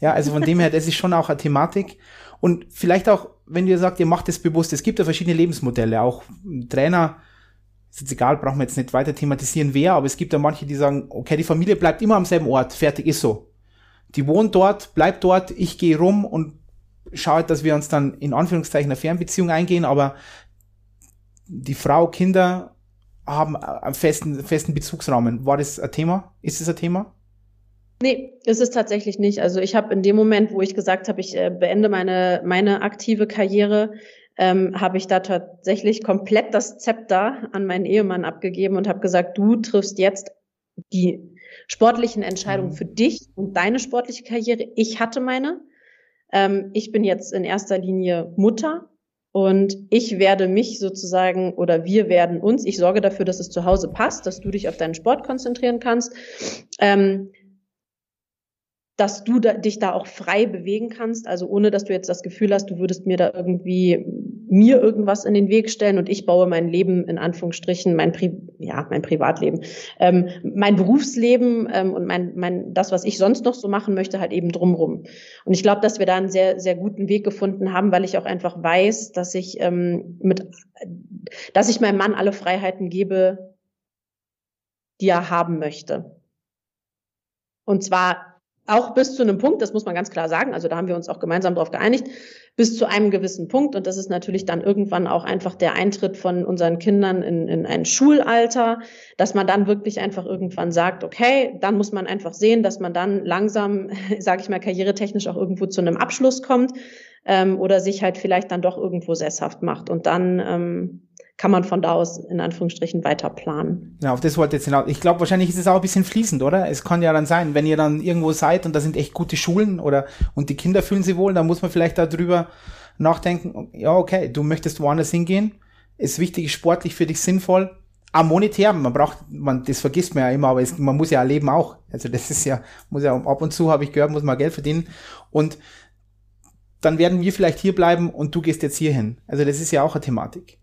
Ja, also von dem her, das ist schon auch eine Thematik. Und vielleicht auch, wenn ihr sagt, ihr macht es bewusst, es gibt ja verschiedene Lebensmodelle, auch Trainer, ist jetzt egal, brauchen wir jetzt nicht weiter thematisieren, wer, aber es gibt ja manche, die sagen, okay, die Familie bleibt immer am selben Ort, fertig ist so. Die wohnt dort, bleibt dort, ich gehe rum und schaue, dass wir uns dann in Anführungszeichen eine Fernbeziehung eingehen, aber die Frau, Kinder haben einen festen, festen Bezugsrahmen. War das ein Thema? Ist das ein Thema? Nee, ist es tatsächlich nicht. Also ich habe in dem Moment, wo ich gesagt habe, ich äh, beende meine, meine aktive Karriere, ähm, habe ich da tatsächlich komplett das Zepter an meinen Ehemann abgegeben und habe gesagt, du triffst jetzt die sportlichen Entscheidungen mhm. für dich und deine sportliche Karriere. Ich hatte meine. Ähm, ich bin jetzt in erster Linie Mutter und ich werde mich sozusagen oder wir werden uns, ich sorge dafür, dass es zu Hause passt, dass du dich auf deinen Sport konzentrieren kannst. Ähm, dass du da, dich da auch frei bewegen kannst, also ohne dass du jetzt das Gefühl hast, du würdest mir da irgendwie mir irgendwas in den Weg stellen und ich baue mein Leben in Anführungsstrichen, mein Pri ja mein Privatleben, ähm, mein Berufsleben ähm, und mein mein das, was ich sonst noch so machen möchte, halt eben drumrum. Und ich glaube, dass wir da einen sehr sehr guten Weg gefunden haben, weil ich auch einfach weiß, dass ich ähm, mit, dass ich meinem Mann alle Freiheiten gebe, die er haben möchte. Und zwar auch bis zu einem Punkt, das muss man ganz klar sagen, also da haben wir uns auch gemeinsam darauf geeinigt, bis zu einem gewissen Punkt. Und das ist natürlich dann irgendwann auch einfach der Eintritt von unseren Kindern in, in ein Schulalter, dass man dann wirklich einfach irgendwann sagt, okay, dann muss man einfach sehen, dass man dann langsam, sage ich mal, karrieretechnisch auch irgendwo zu einem Abschluss kommt ähm, oder sich halt vielleicht dann doch irgendwo sesshaft macht. Und dann ähm, kann man von da aus in Anführungsstrichen weiter planen. Ja, auf das wollte ich jetzt hinaus. Ich glaube, wahrscheinlich ist es auch ein bisschen fließend, oder? Es kann ja dann sein, wenn ihr dann irgendwo seid und da sind echt gute Schulen oder und die Kinder fühlen sich wohl, dann muss man vielleicht darüber nachdenken, ja, okay, du möchtest woanders hingehen, ist wichtig, ist sportlich für dich sinnvoll, auch monetär, man braucht, man, das vergisst man ja immer, aber es, man muss ja leben auch. Also das ist ja, muss ja ab und zu, habe ich gehört, muss man Geld verdienen. Und dann werden wir vielleicht hier bleiben und du gehst jetzt hier hin. Also das ist ja auch eine Thematik.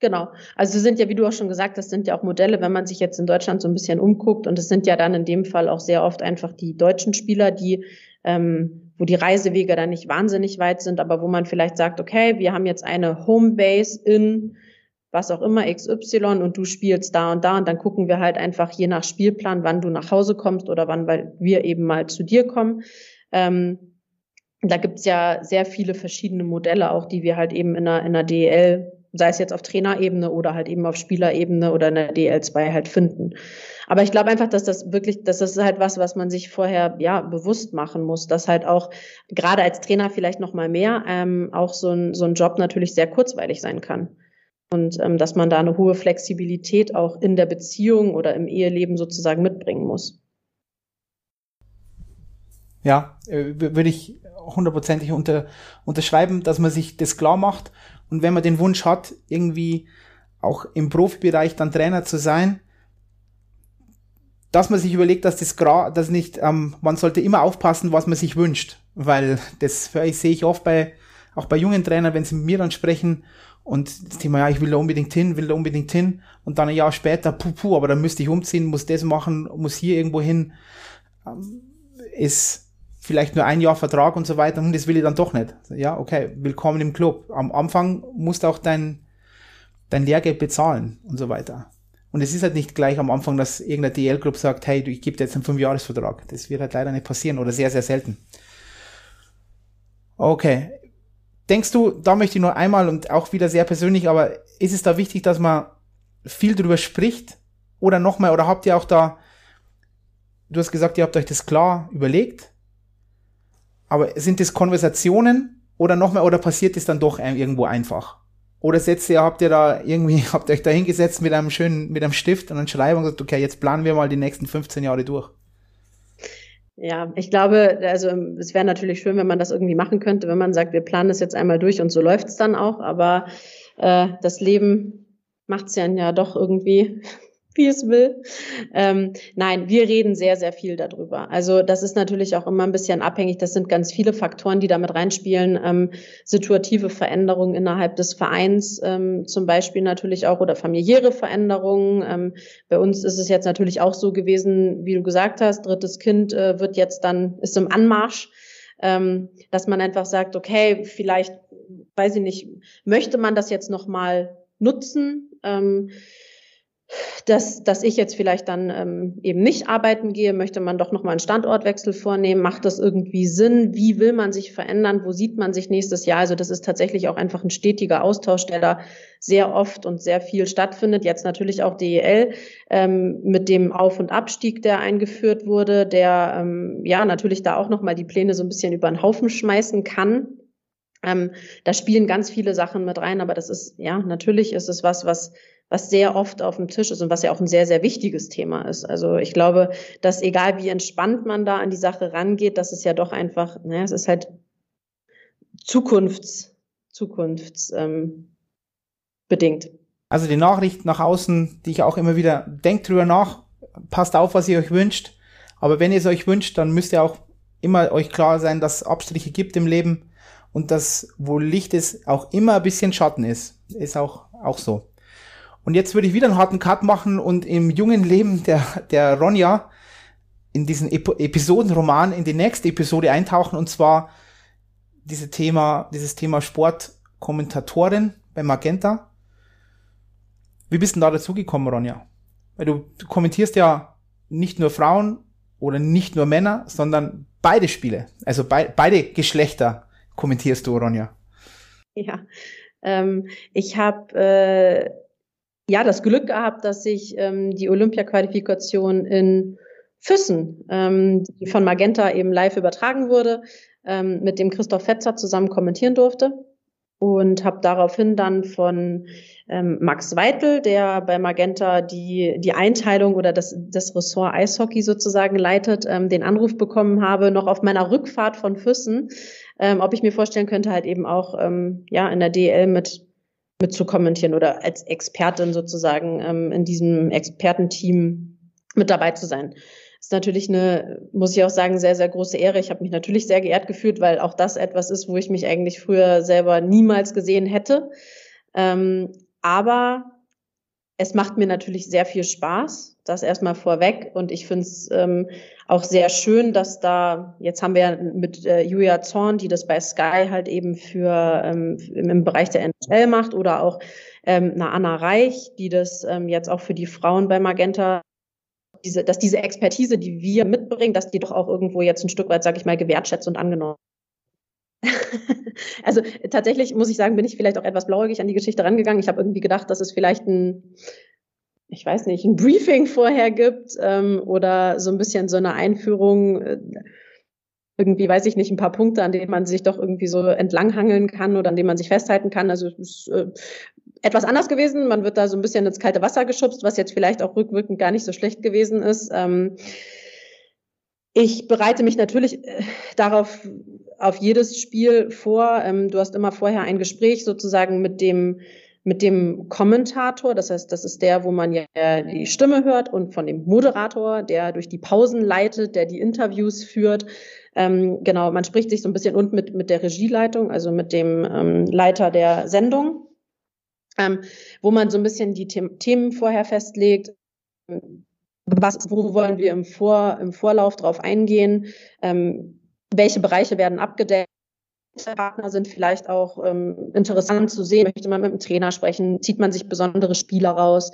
Genau. Also sind ja, wie du auch schon gesagt hast, sind ja auch Modelle, wenn man sich jetzt in Deutschland so ein bisschen umguckt. Und es sind ja dann in dem Fall auch sehr oft einfach die deutschen Spieler, die, ähm, wo die Reisewege dann nicht wahnsinnig weit sind, aber wo man vielleicht sagt, okay, wir haben jetzt eine Homebase in was auch immer, XY und du spielst da und da und dann gucken wir halt einfach je nach Spielplan, wann du nach Hause kommst oder wann weil wir eben mal zu dir kommen. Ähm, da gibt's ja sehr viele verschiedene Modelle auch, die wir halt eben in der, in der DEL, sei es jetzt auf Trainerebene oder halt eben auf Spielerebene oder in der DL2 halt finden. Aber ich glaube einfach, dass das wirklich, dass das halt was, was man sich vorher ja bewusst machen muss, dass halt auch gerade als Trainer vielleicht noch mal mehr ähm, auch so ein, so ein Job natürlich sehr kurzweilig sein kann und ähm, dass man da eine hohe Flexibilität auch in der Beziehung oder im Eheleben sozusagen mitbringen muss. Ja, äh, würde ich hundertprozentig unter, unterschreiben, dass man sich das klar macht. Und wenn man den Wunsch hat, irgendwie auch im Profibereich dann Trainer zu sein, dass man sich überlegt, dass das dass nicht, ähm, man sollte immer aufpassen, was man sich wünscht, weil das sehe ich oft bei, auch bei jungen Trainern, wenn sie mit mir dann sprechen und das Thema, ja, ich will da unbedingt hin, will da unbedingt hin. Und dann ein Jahr später, puh, puh, aber dann müsste ich umziehen, muss das machen, muss hier irgendwo hin, ähm, ist vielleicht nur ein Jahr Vertrag und so weiter, und das will ich dann doch nicht. Ja, okay, willkommen im Club. Am Anfang musst du auch dein, dein Lehrgeld bezahlen und so weiter. Und es ist halt nicht gleich am Anfang, dass irgendein DL-Club sagt, hey, ich gebe dir jetzt einen Fünfjahresvertrag. Das wird halt leider nicht passieren oder sehr, sehr selten. Okay. Denkst du, da möchte ich nur einmal und auch wieder sehr persönlich, aber ist es da wichtig, dass man viel drüber spricht? Oder nochmal, oder habt ihr auch da, du hast gesagt, ihr habt euch das klar überlegt? Aber sind das Konversationen oder nochmal, oder passiert es dann doch irgendwo einfach? Oder setzt ihr, habt ihr da irgendwie, habt ihr euch da hingesetzt mit einem schönen, mit einem Stift und einem Schreiber und gesagt, okay, jetzt planen wir mal die nächsten 15 Jahre durch? Ja, ich glaube, also es wäre natürlich schön, wenn man das irgendwie machen könnte, wenn man sagt, wir planen es jetzt einmal durch und so läuft es dann auch, aber äh, das Leben macht es ja doch irgendwie wie es will. Ähm, nein, wir reden sehr, sehr viel darüber. Also das ist natürlich auch immer ein bisschen abhängig. Das sind ganz viele Faktoren, die damit reinspielen. Ähm, situative Veränderungen innerhalb des Vereins ähm, zum Beispiel natürlich auch oder familiäre Veränderungen. Ähm, bei uns ist es jetzt natürlich auch so gewesen, wie du gesagt hast, drittes Kind äh, wird jetzt dann, ist im Anmarsch. Ähm, dass man einfach sagt, okay, vielleicht, weiß ich nicht, möchte man das jetzt nochmal nutzen? Ähm, dass, dass ich jetzt vielleicht dann ähm, eben nicht arbeiten gehe, möchte man doch nochmal einen Standortwechsel vornehmen, macht das irgendwie Sinn, wie will man sich verändern, wo sieht man sich nächstes Jahr? Also das ist tatsächlich auch einfach ein stetiger Austausch, der da sehr oft und sehr viel stattfindet. Jetzt natürlich auch DEL ähm, mit dem Auf- und Abstieg, der eingeführt wurde, der ähm, ja natürlich da auch nochmal die Pläne so ein bisschen über den Haufen schmeißen kann. Ähm, da spielen ganz viele Sachen mit rein, aber das ist, ja, natürlich ist es was, was was sehr oft auf dem Tisch ist und was ja auch ein sehr, sehr wichtiges Thema ist. Also ich glaube, dass egal wie entspannt man da an die Sache rangeht, dass es ja doch einfach, naja, es ist halt Zukunfts, Zukunfts ähm. Also die Nachricht nach außen, die ich auch immer wieder, denkt drüber nach, passt auf, was ihr euch wünscht. Aber wenn ihr es euch wünscht, dann müsst ihr auch immer euch klar sein, dass es Abstriche gibt im Leben und dass wo Licht ist, auch immer ein bisschen Schatten ist. Ist auch, auch so. Und jetzt würde ich wieder einen harten Cut machen und im jungen Leben der, der Ronja in diesen Ep Episodenroman in die nächste Episode eintauchen und zwar diese Thema, dieses Thema Sportkommentatorin bei Magenta. Wie bist du da dazu gekommen, Ronja? Weil du, du kommentierst ja nicht nur Frauen oder nicht nur Männer, sondern beide Spiele, also be beide Geschlechter kommentierst du, Ronja? Ja, ähm, ich habe äh, ja das Glück gehabt, dass ich ähm, die Olympia-Qualifikation in Füssen, ähm, die von Magenta eben live übertragen wurde, ähm, mit dem Christoph Fetzer zusammen kommentieren durfte. Und habe daraufhin dann von ähm, Max Weitel, der bei Magenta die, die Einteilung oder das, das Ressort Eishockey sozusagen leitet, ähm, den Anruf bekommen habe, noch auf meiner Rückfahrt von Füssen, ähm, ob ich mir vorstellen könnte, halt eben auch ähm, ja in der DL mit mit zu kommentieren oder als Expertin sozusagen ähm, in diesem Expertenteam mit dabei zu sein ist natürlich eine, muss ich auch sagen, sehr, sehr große Ehre. Ich habe mich natürlich sehr geehrt gefühlt, weil auch das etwas ist, wo ich mich eigentlich früher selber niemals gesehen hätte. Ähm, aber es macht mir natürlich sehr viel Spaß, das erstmal vorweg. Und ich finde es ähm, auch sehr schön, dass da, jetzt haben wir ja mit äh, Julia Zorn, die das bei Sky halt eben für ähm, im Bereich der NHL macht, oder auch ähm, eine Anna Reich, die das ähm, jetzt auch für die Frauen bei Magenta diese, dass diese Expertise, die wir mitbringen, dass die doch auch irgendwo jetzt ein Stück weit, sage ich mal, gewertschätzt und angenommen. also tatsächlich muss ich sagen, bin ich vielleicht auch etwas blauäugig an die Geschichte rangegangen. Ich habe irgendwie gedacht, dass es vielleicht ein, ich weiß nicht, ein Briefing vorher gibt ähm, oder so ein bisschen so eine Einführung. Äh, irgendwie, weiß ich nicht, ein paar Punkte, an denen man sich doch irgendwie so entlanghangeln kann oder an denen man sich festhalten kann. Also es ist äh, etwas anders gewesen. Man wird da so ein bisschen ins kalte Wasser geschubst, was jetzt vielleicht auch rückwirkend gar nicht so schlecht gewesen ist. Ähm, ich bereite mich natürlich äh, darauf auf jedes Spiel vor. Ähm, du hast immer vorher ein Gespräch sozusagen mit dem mit dem Kommentator, das heißt, das ist der, wo man ja die Stimme hört und von dem Moderator, der durch die Pausen leitet, der die Interviews führt. Ähm, genau, man spricht sich so ein bisschen und mit, mit der Regieleitung, also mit dem ähm, Leiter der Sendung ähm, wo man so ein bisschen die The Themen vorher festlegt. Was, wo wollen wir im, Vor, im Vorlauf drauf eingehen? Ähm, welche Bereiche werden abgedeckt? Partner sind vielleicht auch ähm, interessant zu sehen. Möchte man mit dem Trainer sprechen? Zieht man sich besondere Spieler raus?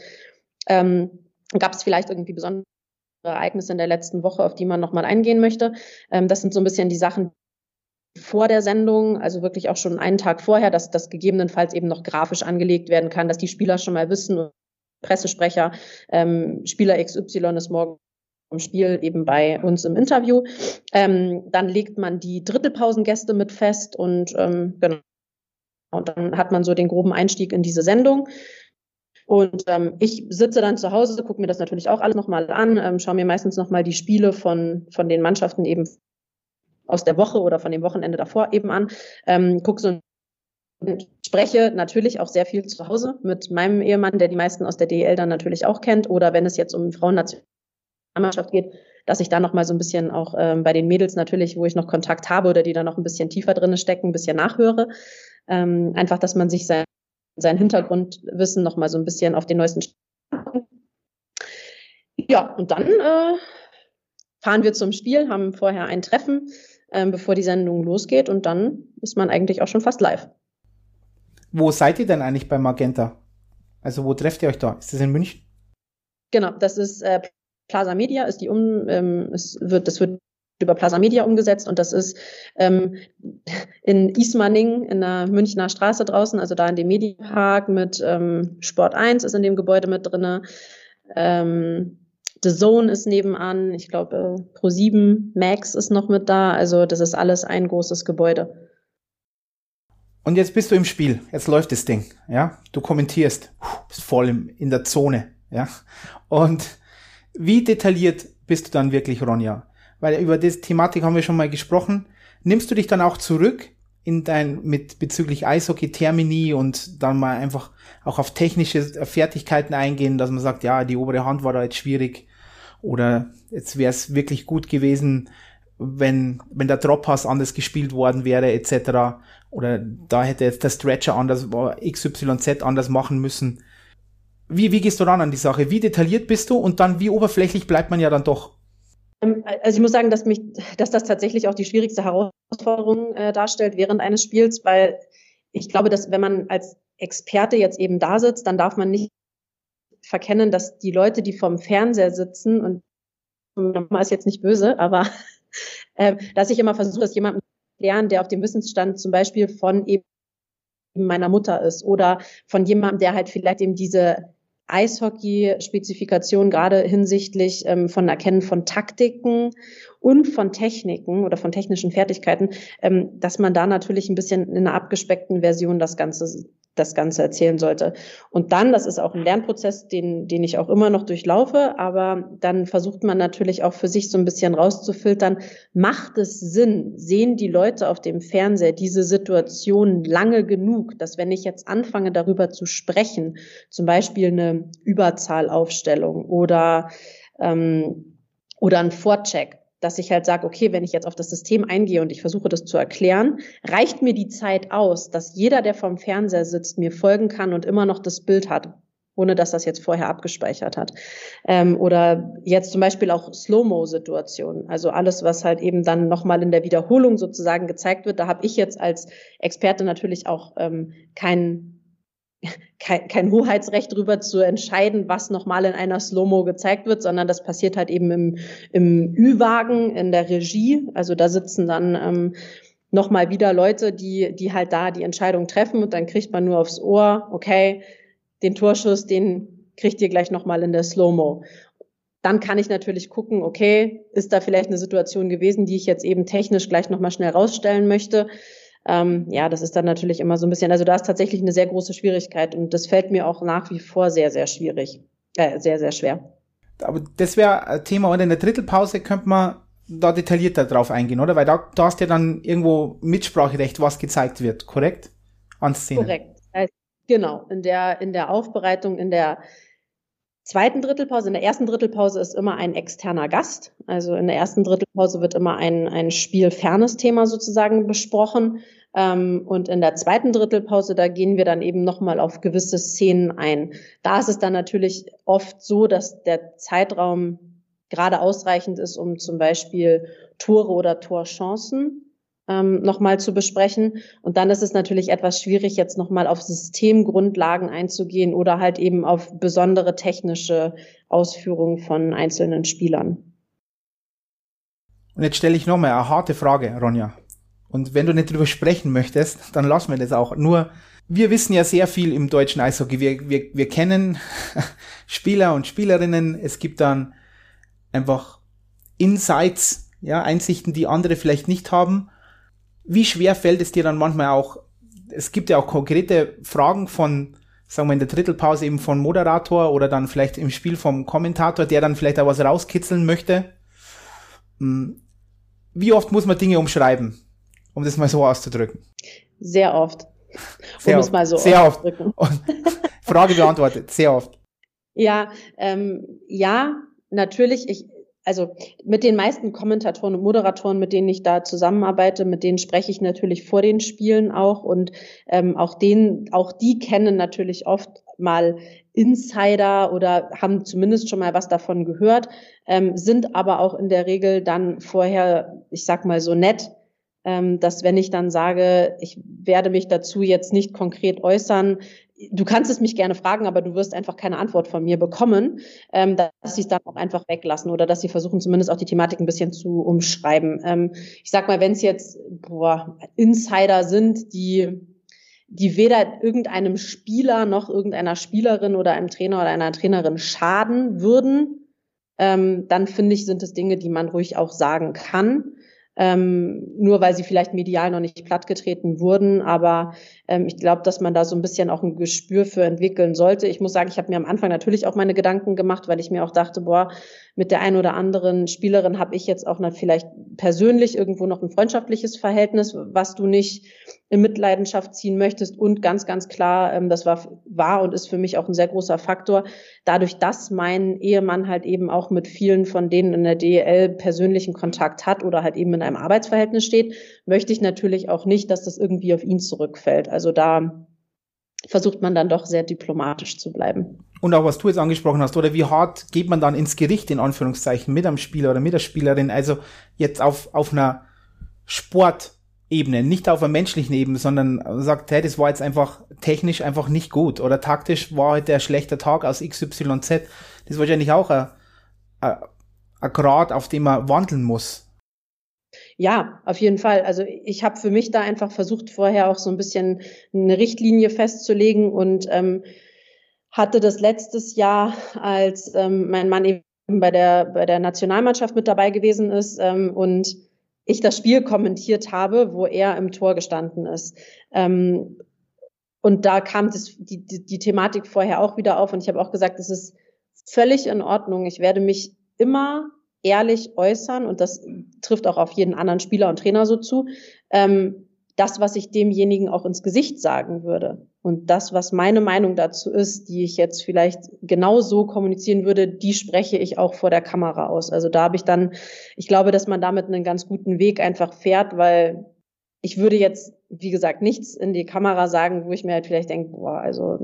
Ähm, Gab es vielleicht irgendwie besondere Ereignisse in der letzten Woche, auf die man nochmal eingehen möchte? Ähm, das sind so ein bisschen die Sachen, vor der Sendung, also wirklich auch schon einen Tag vorher, dass das gegebenenfalls eben noch grafisch angelegt werden kann, dass die Spieler schon mal wissen, Pressesprecher, ähm, Spieler XY ist morgen im Spiel eben bei uns im Interview. Ähm, dann legt man die Drittelpausengäste mit fest und ähm, genau. Und dann hat man so den groben Einstieg in diese Sendung. Und ähm, ich sitze dann zu Hause, gucke mir das natürlich auch alles nochmal an, ähm, schaue mir meistens nochmal die Spiele von, von den Mannschaften eben aus der Woche oder von dem Wochenende davor eben an, ähm, gucke so und spreche natürlich auch sehr viel zu Hause mit meinem Ehemann, der die meisten aus der DEL dann natürlich auch kennt, oder wenn es jetzt um Frauennationalmannschaft geht, dass ich da noch mal so ein bisschen auch ähm, bei den Mädels natürlich, wo ich noch Kontakt habe oder die da noch ein bisschen tiefer drinne stecken, ein bisschen nachhöre. Ähm, einfach, dass man sich sein, sein Hintergrundwissen noch mal so ein bisschen auf den neuesten Stand Ja, und dann äh, fahren wir zum Spiel, haben vorher ein Treffen, ähm, bevor die Sendung losgeht und dann ist man eigentlich auch schon fast live. Wo seid ihr denn eigentlich bei Magenta? Also wo trefft ihr euch da? Ist das in München? Genau, das ist äh, Plaza Media, ist die um, ähm, es wird, das wird über Plaza Media umgesetzt und das ist ähm, in Ismaning in der Münchner Straße draußen, also da in dem Mediapark mit ähm, Sport 1 ist in dem Gebäude mit drinne. Ähm, The Zone ist nebenan, ich glaube Pro7 Max ist noch mit da, also das ist alles ein großes Gebäude. Und jetzt bist du im Spiel, jetzt läuft das Ding, ja, du kommentierst, bist voll im, in der Zone, ja, und wie detailliert bist du dann wirklich, Ronja? Weil über diese Thematik haben wir schon mal gesprochen. Nimmst du dich dann auch zurück in dein, mit bezüglich Eishockey-Termini und dann mal einfach auch auf technische Fertigkeiten eingehen, dass man sagt, ja, die obere Hand war da jetzt schwierig, oder jetzt wäre es wirklich gut gewesen, wenn, wenn der Droppass anders gespielt worden wäre, etc. Oder da hätte jetzt der Stretcher anders, XYZ anders machen müssen. Wie, wie gehst du ran an die Sache? Wie detailliert bist du und dann wie oberflächlich bleibt man ja dann doch? Ähm, also ich muss sagen, dass mich, dass das tatsächlich auch die schwierigste Herausforderung äh, darstellt während eines Spiels, weil ich glaube, dass wenn man als Experte jetzt eben da sitzt, dann darf man nicht verkennen, dass die Leute, die vorm Fernseher sitzen, und Mama ist jetzt nicht böse, aber äh, dass ich immer versuche, das jemandem erklären, der auf dem Wissensstand zum Beispiel von eben meiner Mutter ist oder von jemandem, der halt vielleicht eben diese Eishockey-Spezifikation gerade hinsichtlich ähm, von Erkennen von Taktiken und von Techniken oder von technischen Fertigkeiten, ähm, dass man da natürlich ein bisschen in einer abgespeckten Version das Ganze das Ganze erzählen sollte. Und dann, das ist auch ein Lernprozess, den, den ich auch immer noch durchlaufe, aber dann versucht man natürlich auch für sich so ein bisschen rauszufiltern, macht es Sinn, sehen die Leute auf dem Fernseher diese Situation lange genug, dass wenn ich jetzt anfange darüber zu sprechen, zum Beispiel eine Überzahlaufstellung oder, ähm, oder ein Vorcheck, dass ich halt sage, okay, wenn ich jetzt auf das System eingehe und ich versuche das zu erklären, reicht mir die Zeit aus, dass jeder, der vorm Fernseher sitzt, mir folgen kann und immer noch das Bild hat, ohne dass das jetzt vorher abgespeichert hat. Ähm, oder jetzt zum Beispiel auch Slow-Mo-Situationen, also alles, was halt eben dann nochmal in der Wiederholung sozusagen gezeigt wird. Da habe ich jetzt als Experte natürlich auch ähm, keinen kein, kein Hoheitsrecht darüber zu entscheiden, was nochmal in einer Slow-Mo gezeigt wird, sondern das passiert halt eben im, im Ü-Wagen, in der Regie. Also da sitzen dann ähm, nochmal wieder Leute, die, die halt da die Entscheidung treffen und dann kriegt man nur aufs Ohr, okay, den Torschuss, den kriegt ihr gleich nochmal in der Slow-Mo. Dann kann ich natürlich gucken, okay, ist da vielleicht eine Situation gewesen, die ich jetzt eben technisch gleich nochmal schnell rausstellen möchte ähm, ja, das ist dann natürlich immer so ein bisschen, also da ist tatsächlich eine sehr große Schwierigkeit und das fällt mir auch nach wie vor sehr, sehr schwierig, äh, sehr, sehr schwer. Aber das wäre ein Thema, und in der Drittelpause könnte man da detaillierter drauf eingehen, oder? Weil da, da hast du ja dann irgendwo Mitspracherecht, was gezeigt wird, korrekt? An Szene. Korrekt. Genau, in der, in der Aufbereitung, in der zweiten Drittelpause, in der ersten Drittelpause ist immer ein externer Gast. Also in der ersten Drittelpause wird immer ein, ein spielfernes Thema sozusagen besprochen. Ähm, und in der zweiten Drittelpause, da gehen wir dann eben nochmal auf gewisse Szenen ein. Da ist es dann natürlich oft so, dass der Zeitraum gerade ausreichend ist, um zum Beispiel Tore oder Torchancen ähm, nochmal zu besprechen. Und dann ist es natürlich etwas schwierig, jetzt nochmal auf Systemgrundlagen einzugehen oder halt eben auf besondere technische Ausführungen von einzelnen Spielern. Und jetzt stelle ich nochmal eine harte Frage, Ronja. Und wenn du nicht drüber sprechen möchtest, dann lassen wir das auch. Nur, wir wissen ja sehr viel im deutschen Eishockey. Wir, wir, wir kennen Spieler und Spielerinnen. Es gibt dann einfach Insights, ja, Einsichten, die andere vielleicht nicht haben. Wie schwer fällt es dir dann manchmal auch? Es gibt ja auch konkrete Fragen von, sagen wir in der Drittelpause eben von Moderator oder dann vielleicht im Spiel vom Kommentator, der dann vielleicht auch was rauskitzeln möchte. Hm. Wie oft muss man Dinge umschreiben? Um das mal so auszudrücken? Sehr oft. Sehr um oft. es mal so sehr oft. Frage beantwortet, sehr oft. Ja, ähm, ja, natürlich. Ich, also mit den meisten Kommentatoren und Moderatoren, mit denen ich da zusammenarbeite, mit denen spreche ich natürlich vor den Spielen auch und ähm, auch denen, auch die kennen natürlich oft mal Insider oder haben zumindest schon mal was davon gehört, ähm, sind aber auch in der Regel dann vorher, ich sag mal so nett, dass wenn ich dann sage, ich werde mich dazu jetzt nicht konkret äußern, du kannst es mich gerne fragen, aber du wirst einfach keine Antwort von mir bekommen, ähm, dass sie es dann auch einfach weglassen oder dass sie versuchen, zumindest auch die Thematik ein bisschen zu umschreiben. Ähm, ich sag mal, wenn es jetzt boah, Insider sind, die die weder irgendeinem Spieler noch irgendeiner Spielerin oder einem Trainer oder einer Trainerin schaden würden, ähm, dann finde ich, sind es Dinge, die man ruhig auch sagen kann ähm, nur weil sie vielleicht medial noch nicht plattgetreten wurden. Aber ähm, ich glaube, dass man da so ein bisschen auch ein Gespür für entwickeln sollte. Ich muss sagen, ich habe mir am Anfang natürlich auch meine Gedanken gemacht, weil ich mir auch dachte, boah, mit der einen oder anderen Spielerin habe ich jetzt auch noch vielleicht persönlich irgendwo noch ein freundschaftliches Verhältnis, was du nicht in Mitleidenschaft ziehen möchtest. Und ganz, ganz klar, ähm, das war, war und ist für mich auch ein sehr großer Faktor. Dadurch, dass mein Ehemann halt eben auch mit vielen von denen in der DEL persönlichen Kontakt hat oder halt eben in einem Arbeitsverhältnis steht, möchte ich natürlich auch nicht, dass das irgendwie auf ihn zurückfällt. Also da versucht man dann doch sehr diplomatisch zu bleiben. Und auch was du jetzt angesprochen hast, oder wie hart geht man dann ins Gericht in Anführungszeichen mit einem Spieler oder mit der Spielerin? Also jetzt auf, auf einer Sport, Ebene, nicht auf einer menschlichen Ebene, sondern sagt, hey, das war jetzt einfach technisch einfach nicht gut oder taktisch war heute ein schlechter Tag aus XYZ. Das ist wahrscheinlich auch ein, ein, ein Grad, auf dem man wandeln muss. Ja, auf jeden Fall. Also ich habe für mich da einfach versucht, vorher auch so ein bisschen eine Richtlinie festzulegen und ähm, hatte das letztes Jahr, als ähm, mein Mann eben bei der, bei der Nationalmannschaft mit dabei gewesen ist ähm, und ich das Spiel kommentiert habe, wo er im Tor gestanden ist. Ähm, und da kam das, die, die, die Thematik vorher auch wieder auf und ich habe auch gesagt, es ist völlig in Ordnung. Ich werde mich immer ehrlich äußern und das trifft auch auf jeden anderen Spieler und Trainer so zu. Ähm, das, was ich demjenigen auch ins Gesicht sagen würde. Und das, was meine Meinung dazu ist, die ich jetzt vielleicht genau so kommunizieren würde, die spreche ich auch vor der Kamera aus. Also da habe ich dann, ich glaube, dass man damit einen ganz guten Weg einfach fährt, weil ich würde jetzt, wie gesagt, nichts in die Kamera sagen, wo ich mir halt vielleicht denke, boah, also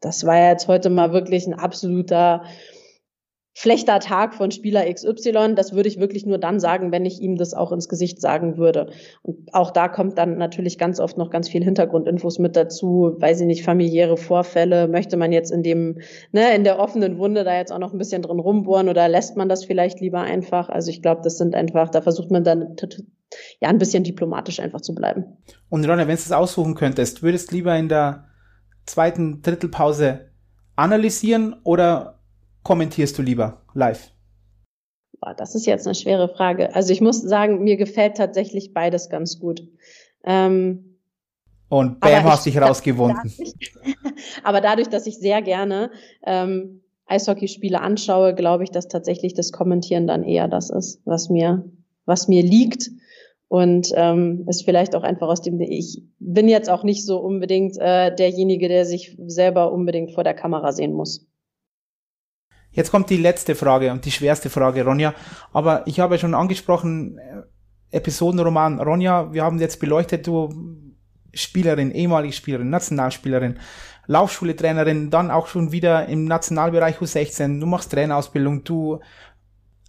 das war ja jetzt heute mal wirklich ein absoluter schlechter Tag von Spieler XY, das würde ich wirklich nur dann sagen, wenn ich ihm das auch ins Gesicht sagen würde. Und auch da kommt dann natürlich ganz oft noch ganz viel Hintergrundinfos mit dazu, weiß ich nicht, familiäre Vorfälle, möchte man jetzt in dem, ne, in der offenen Wunde da jetzt auch noch ein bisschen drin rumbohren oder lässt man das vielleicht lieber einfach? Also ich glaube, das sind einfach, da versucht man dann ja ein bisschen diplomatisch einfach zu bleiben. Und Ronne, wenn du es aussuchen könntest, würdest du lieber in der zweiten Drittelpause analysieren oder kommentierst du lieber live? Das ist jetzt eine schwere Frage. Also ich muss sagen, mir gefällt tatsächlich beides ganz gut. Ähm, und Bam hast dich rausgewunden. aber dadurch, dass ich sehr gerne ähm, Eishockeyspiele anschaue, glaube ich, dass tatsächlich das Kommentieren dann eher das ist, was mir, was mir liegt. Und ähm, ist vielleicht auch einfach aus dem, ich bin jetzt auch nicht so unbedingt äh, derjenige, der sich selber unbedingt vor der Kamera sehen muss. Jetzt kommt die letzte Frage und die schwerste Frage, Ronja. Aber ich habe ja schon angesprochen, äh, Episodenroman. Ronja, wir haben jetzt beleuchtet, du Spielerin, ehemalige Spielerin, Nationalspielerin, Laufschule-Trainerin, dann auch schon wieder im Nationalbereich U16. Du machst Trainerausbildung, du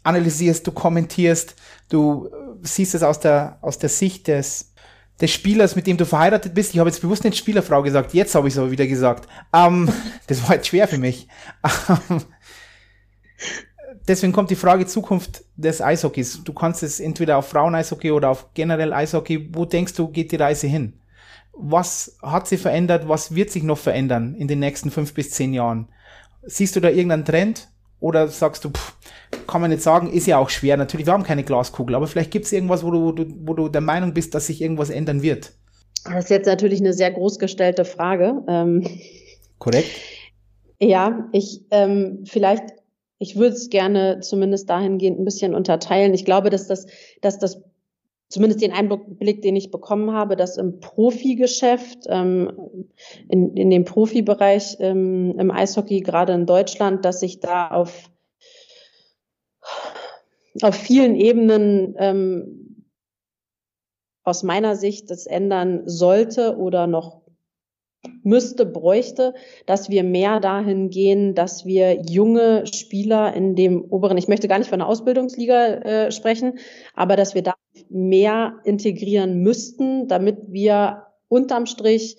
analysierst, du kommentierst, du äh, siehst es aus der, aus der Sicht des, des Spielers, mit dem du verheiratet bist. Ich habe jetzt bewusst nicht Spielerfrau gesagt, jetzt habe ich es aber wieder gesagt. Ähm, das war jetzt schwer für mich. Ähm, deswegen kommt die Frage Zukunft des Eishockeys. Du kannst es entweder auf Frauen-Eishockey oder auf generell Eishockey. Wo denkst du, geht die Reise hin? Was hat sie verändert? Was wird sich noch verändern in den nächsten fünf bis zehn Jahren? Siehst du da irgendeinen Trend? Oder sagst du, pff, kann man nicht sagen, ist ja auch schwer. Natürlich, wir haben keine Glaskugel, aber vielleicht gibt es irgendwas, wo du, wo, du, wo du der Meinung bist, dass sich irgendwas ändern wird. Das ist jetzt natürlich eine sehr groß gestellte Frage. Ähm, Korrekt. Ja, ich ähm, vielleicht ich würde es gerne zumindest dahingehend ein bisschen unterteilen. Ich glaube, dass das, dass das zumindest den Einblick, den ich bekommen habe, dass im Profigeschäft, ähm, in, in dem Profibereich ähm, im Eishockey, gerade in Deutschland, dass sich da auf, auf vielen Ebenen ähm, aus meiner Sicht das ändern sollte oder noch müsste, bräuchte, dass wir mehr dahin gehen, dass wir junge Spieler in dem oberen, ich möchte gar nicht von einer Ausbildungsliga äh, sprechen, aber dass wir da mehr integrieren müssten, damit wir unterm Strich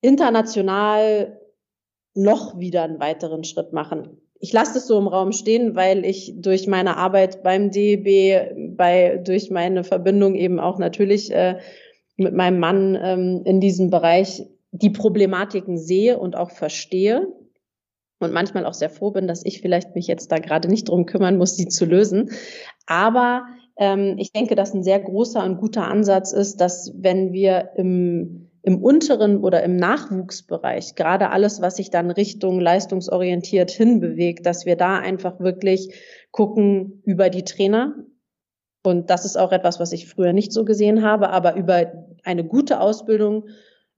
international noch wieder einen weiteren Schritt machen. Ich lasse das so im Raum stehen, weil ich durch meine Arbeit beim DEB, bei, durch meine Verbindung eben auch natürlich äh, mit meinem Mann ähm, in diesem Bereich die Problematiken sehe und auch verstehe und manchmal auch sehr froh bin, dass ich vielleicht mich jetzt da gerade nicht drum kümmern muss, sie zu lösen. Aber ähm, ich denke, dass ein sehr großer und guter Ansatz ist, dass wenn wir im, im unteren oder im Nachwuchsbereich, gerade alles, was sich dann Richtung leistungsorientiert hinbewegt, dass wir da einfach wirklich gucken über die Trainer, und das ist auch etwas, was ich früher nicht so gesehen habe, aber über eine gute Ausbildung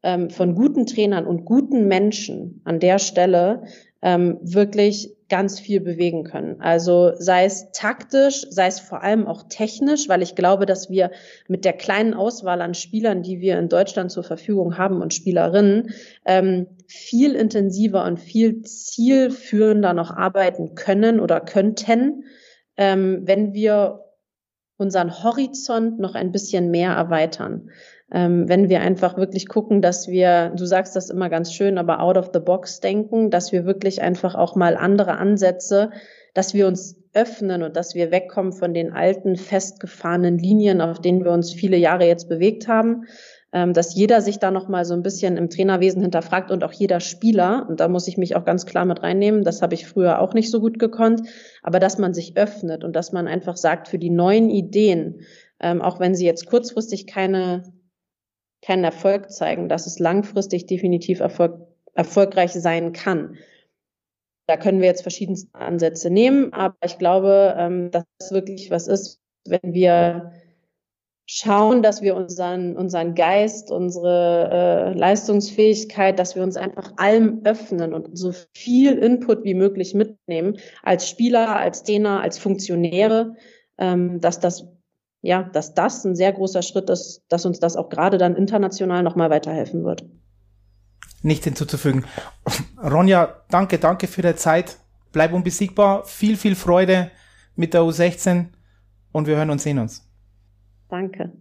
ähm, von guten Trainern und guten Menschen an der Stelle ähm, wirklich ganz viel bewegen können. Also sei es taktisch, sei es vor allem auch technisch, weil ich glaube, dass wir mit der kleinen Auswahl an Spielern, die wir in Deutschland zur Verfügung haben und Spielerinnen, ähm, viel intensiver und viel zielführender noch arbeiten können oder könnten, ähm, wenn wir unseren Horizont noch ein bisschen mehr erweitern. Ähm, wenn wir einfach wirklich gucken, dass wir, du sagst das immer ganz schön, aber out of the box denken, dass wir wirklich einfach auch mal andere Ansätze dass wir uns öffnen und dass wir wegkommen von den alten, festgefahrenen Linien, auf denen wir uns viele Jahre jetzt bewegt haben, dass jeder sich da nochmal so ein bisschen im Trainerwesen hinterfragt und auch jeder Spieler, und da muss ich mich auch ganz klar mit reinnehmen, das habe ich früher auch nicht so gut gekonnt, aber dass man sich öffnet und dass man einfach sagt, für die neuen Ideen, ähm, auch wenn sie jetzt kurzfristig keine, keinen Erfolg zeigen, dass es langfristig definitiv Erfolg, erfolgreich sein kann. Da können wir jetzt verschiedenste Ansätze nehmen, aber ich glaube, ähm, dass es wirklich was ist, wenn wir schauen, dass wir unseren, unseren Geist, unsere äh, Leistungsfähigkeit, dass wir uns einfach allem öffnen und so viel Input wie möglich mitnehmen, als Spieler, als Trainer, als Funktionäre, ähm, dass das ja, dass das ein sehr großer Schritt ist, dass uns das auch gerade dann international nochmal weiterhelfen wird nicht hinzuzufügen. Ronja, danke, danke für die Zeit. Bleib unbesiegbar. Viel, viel Freude mit der U16 und wir hören und sehen uns. Danke.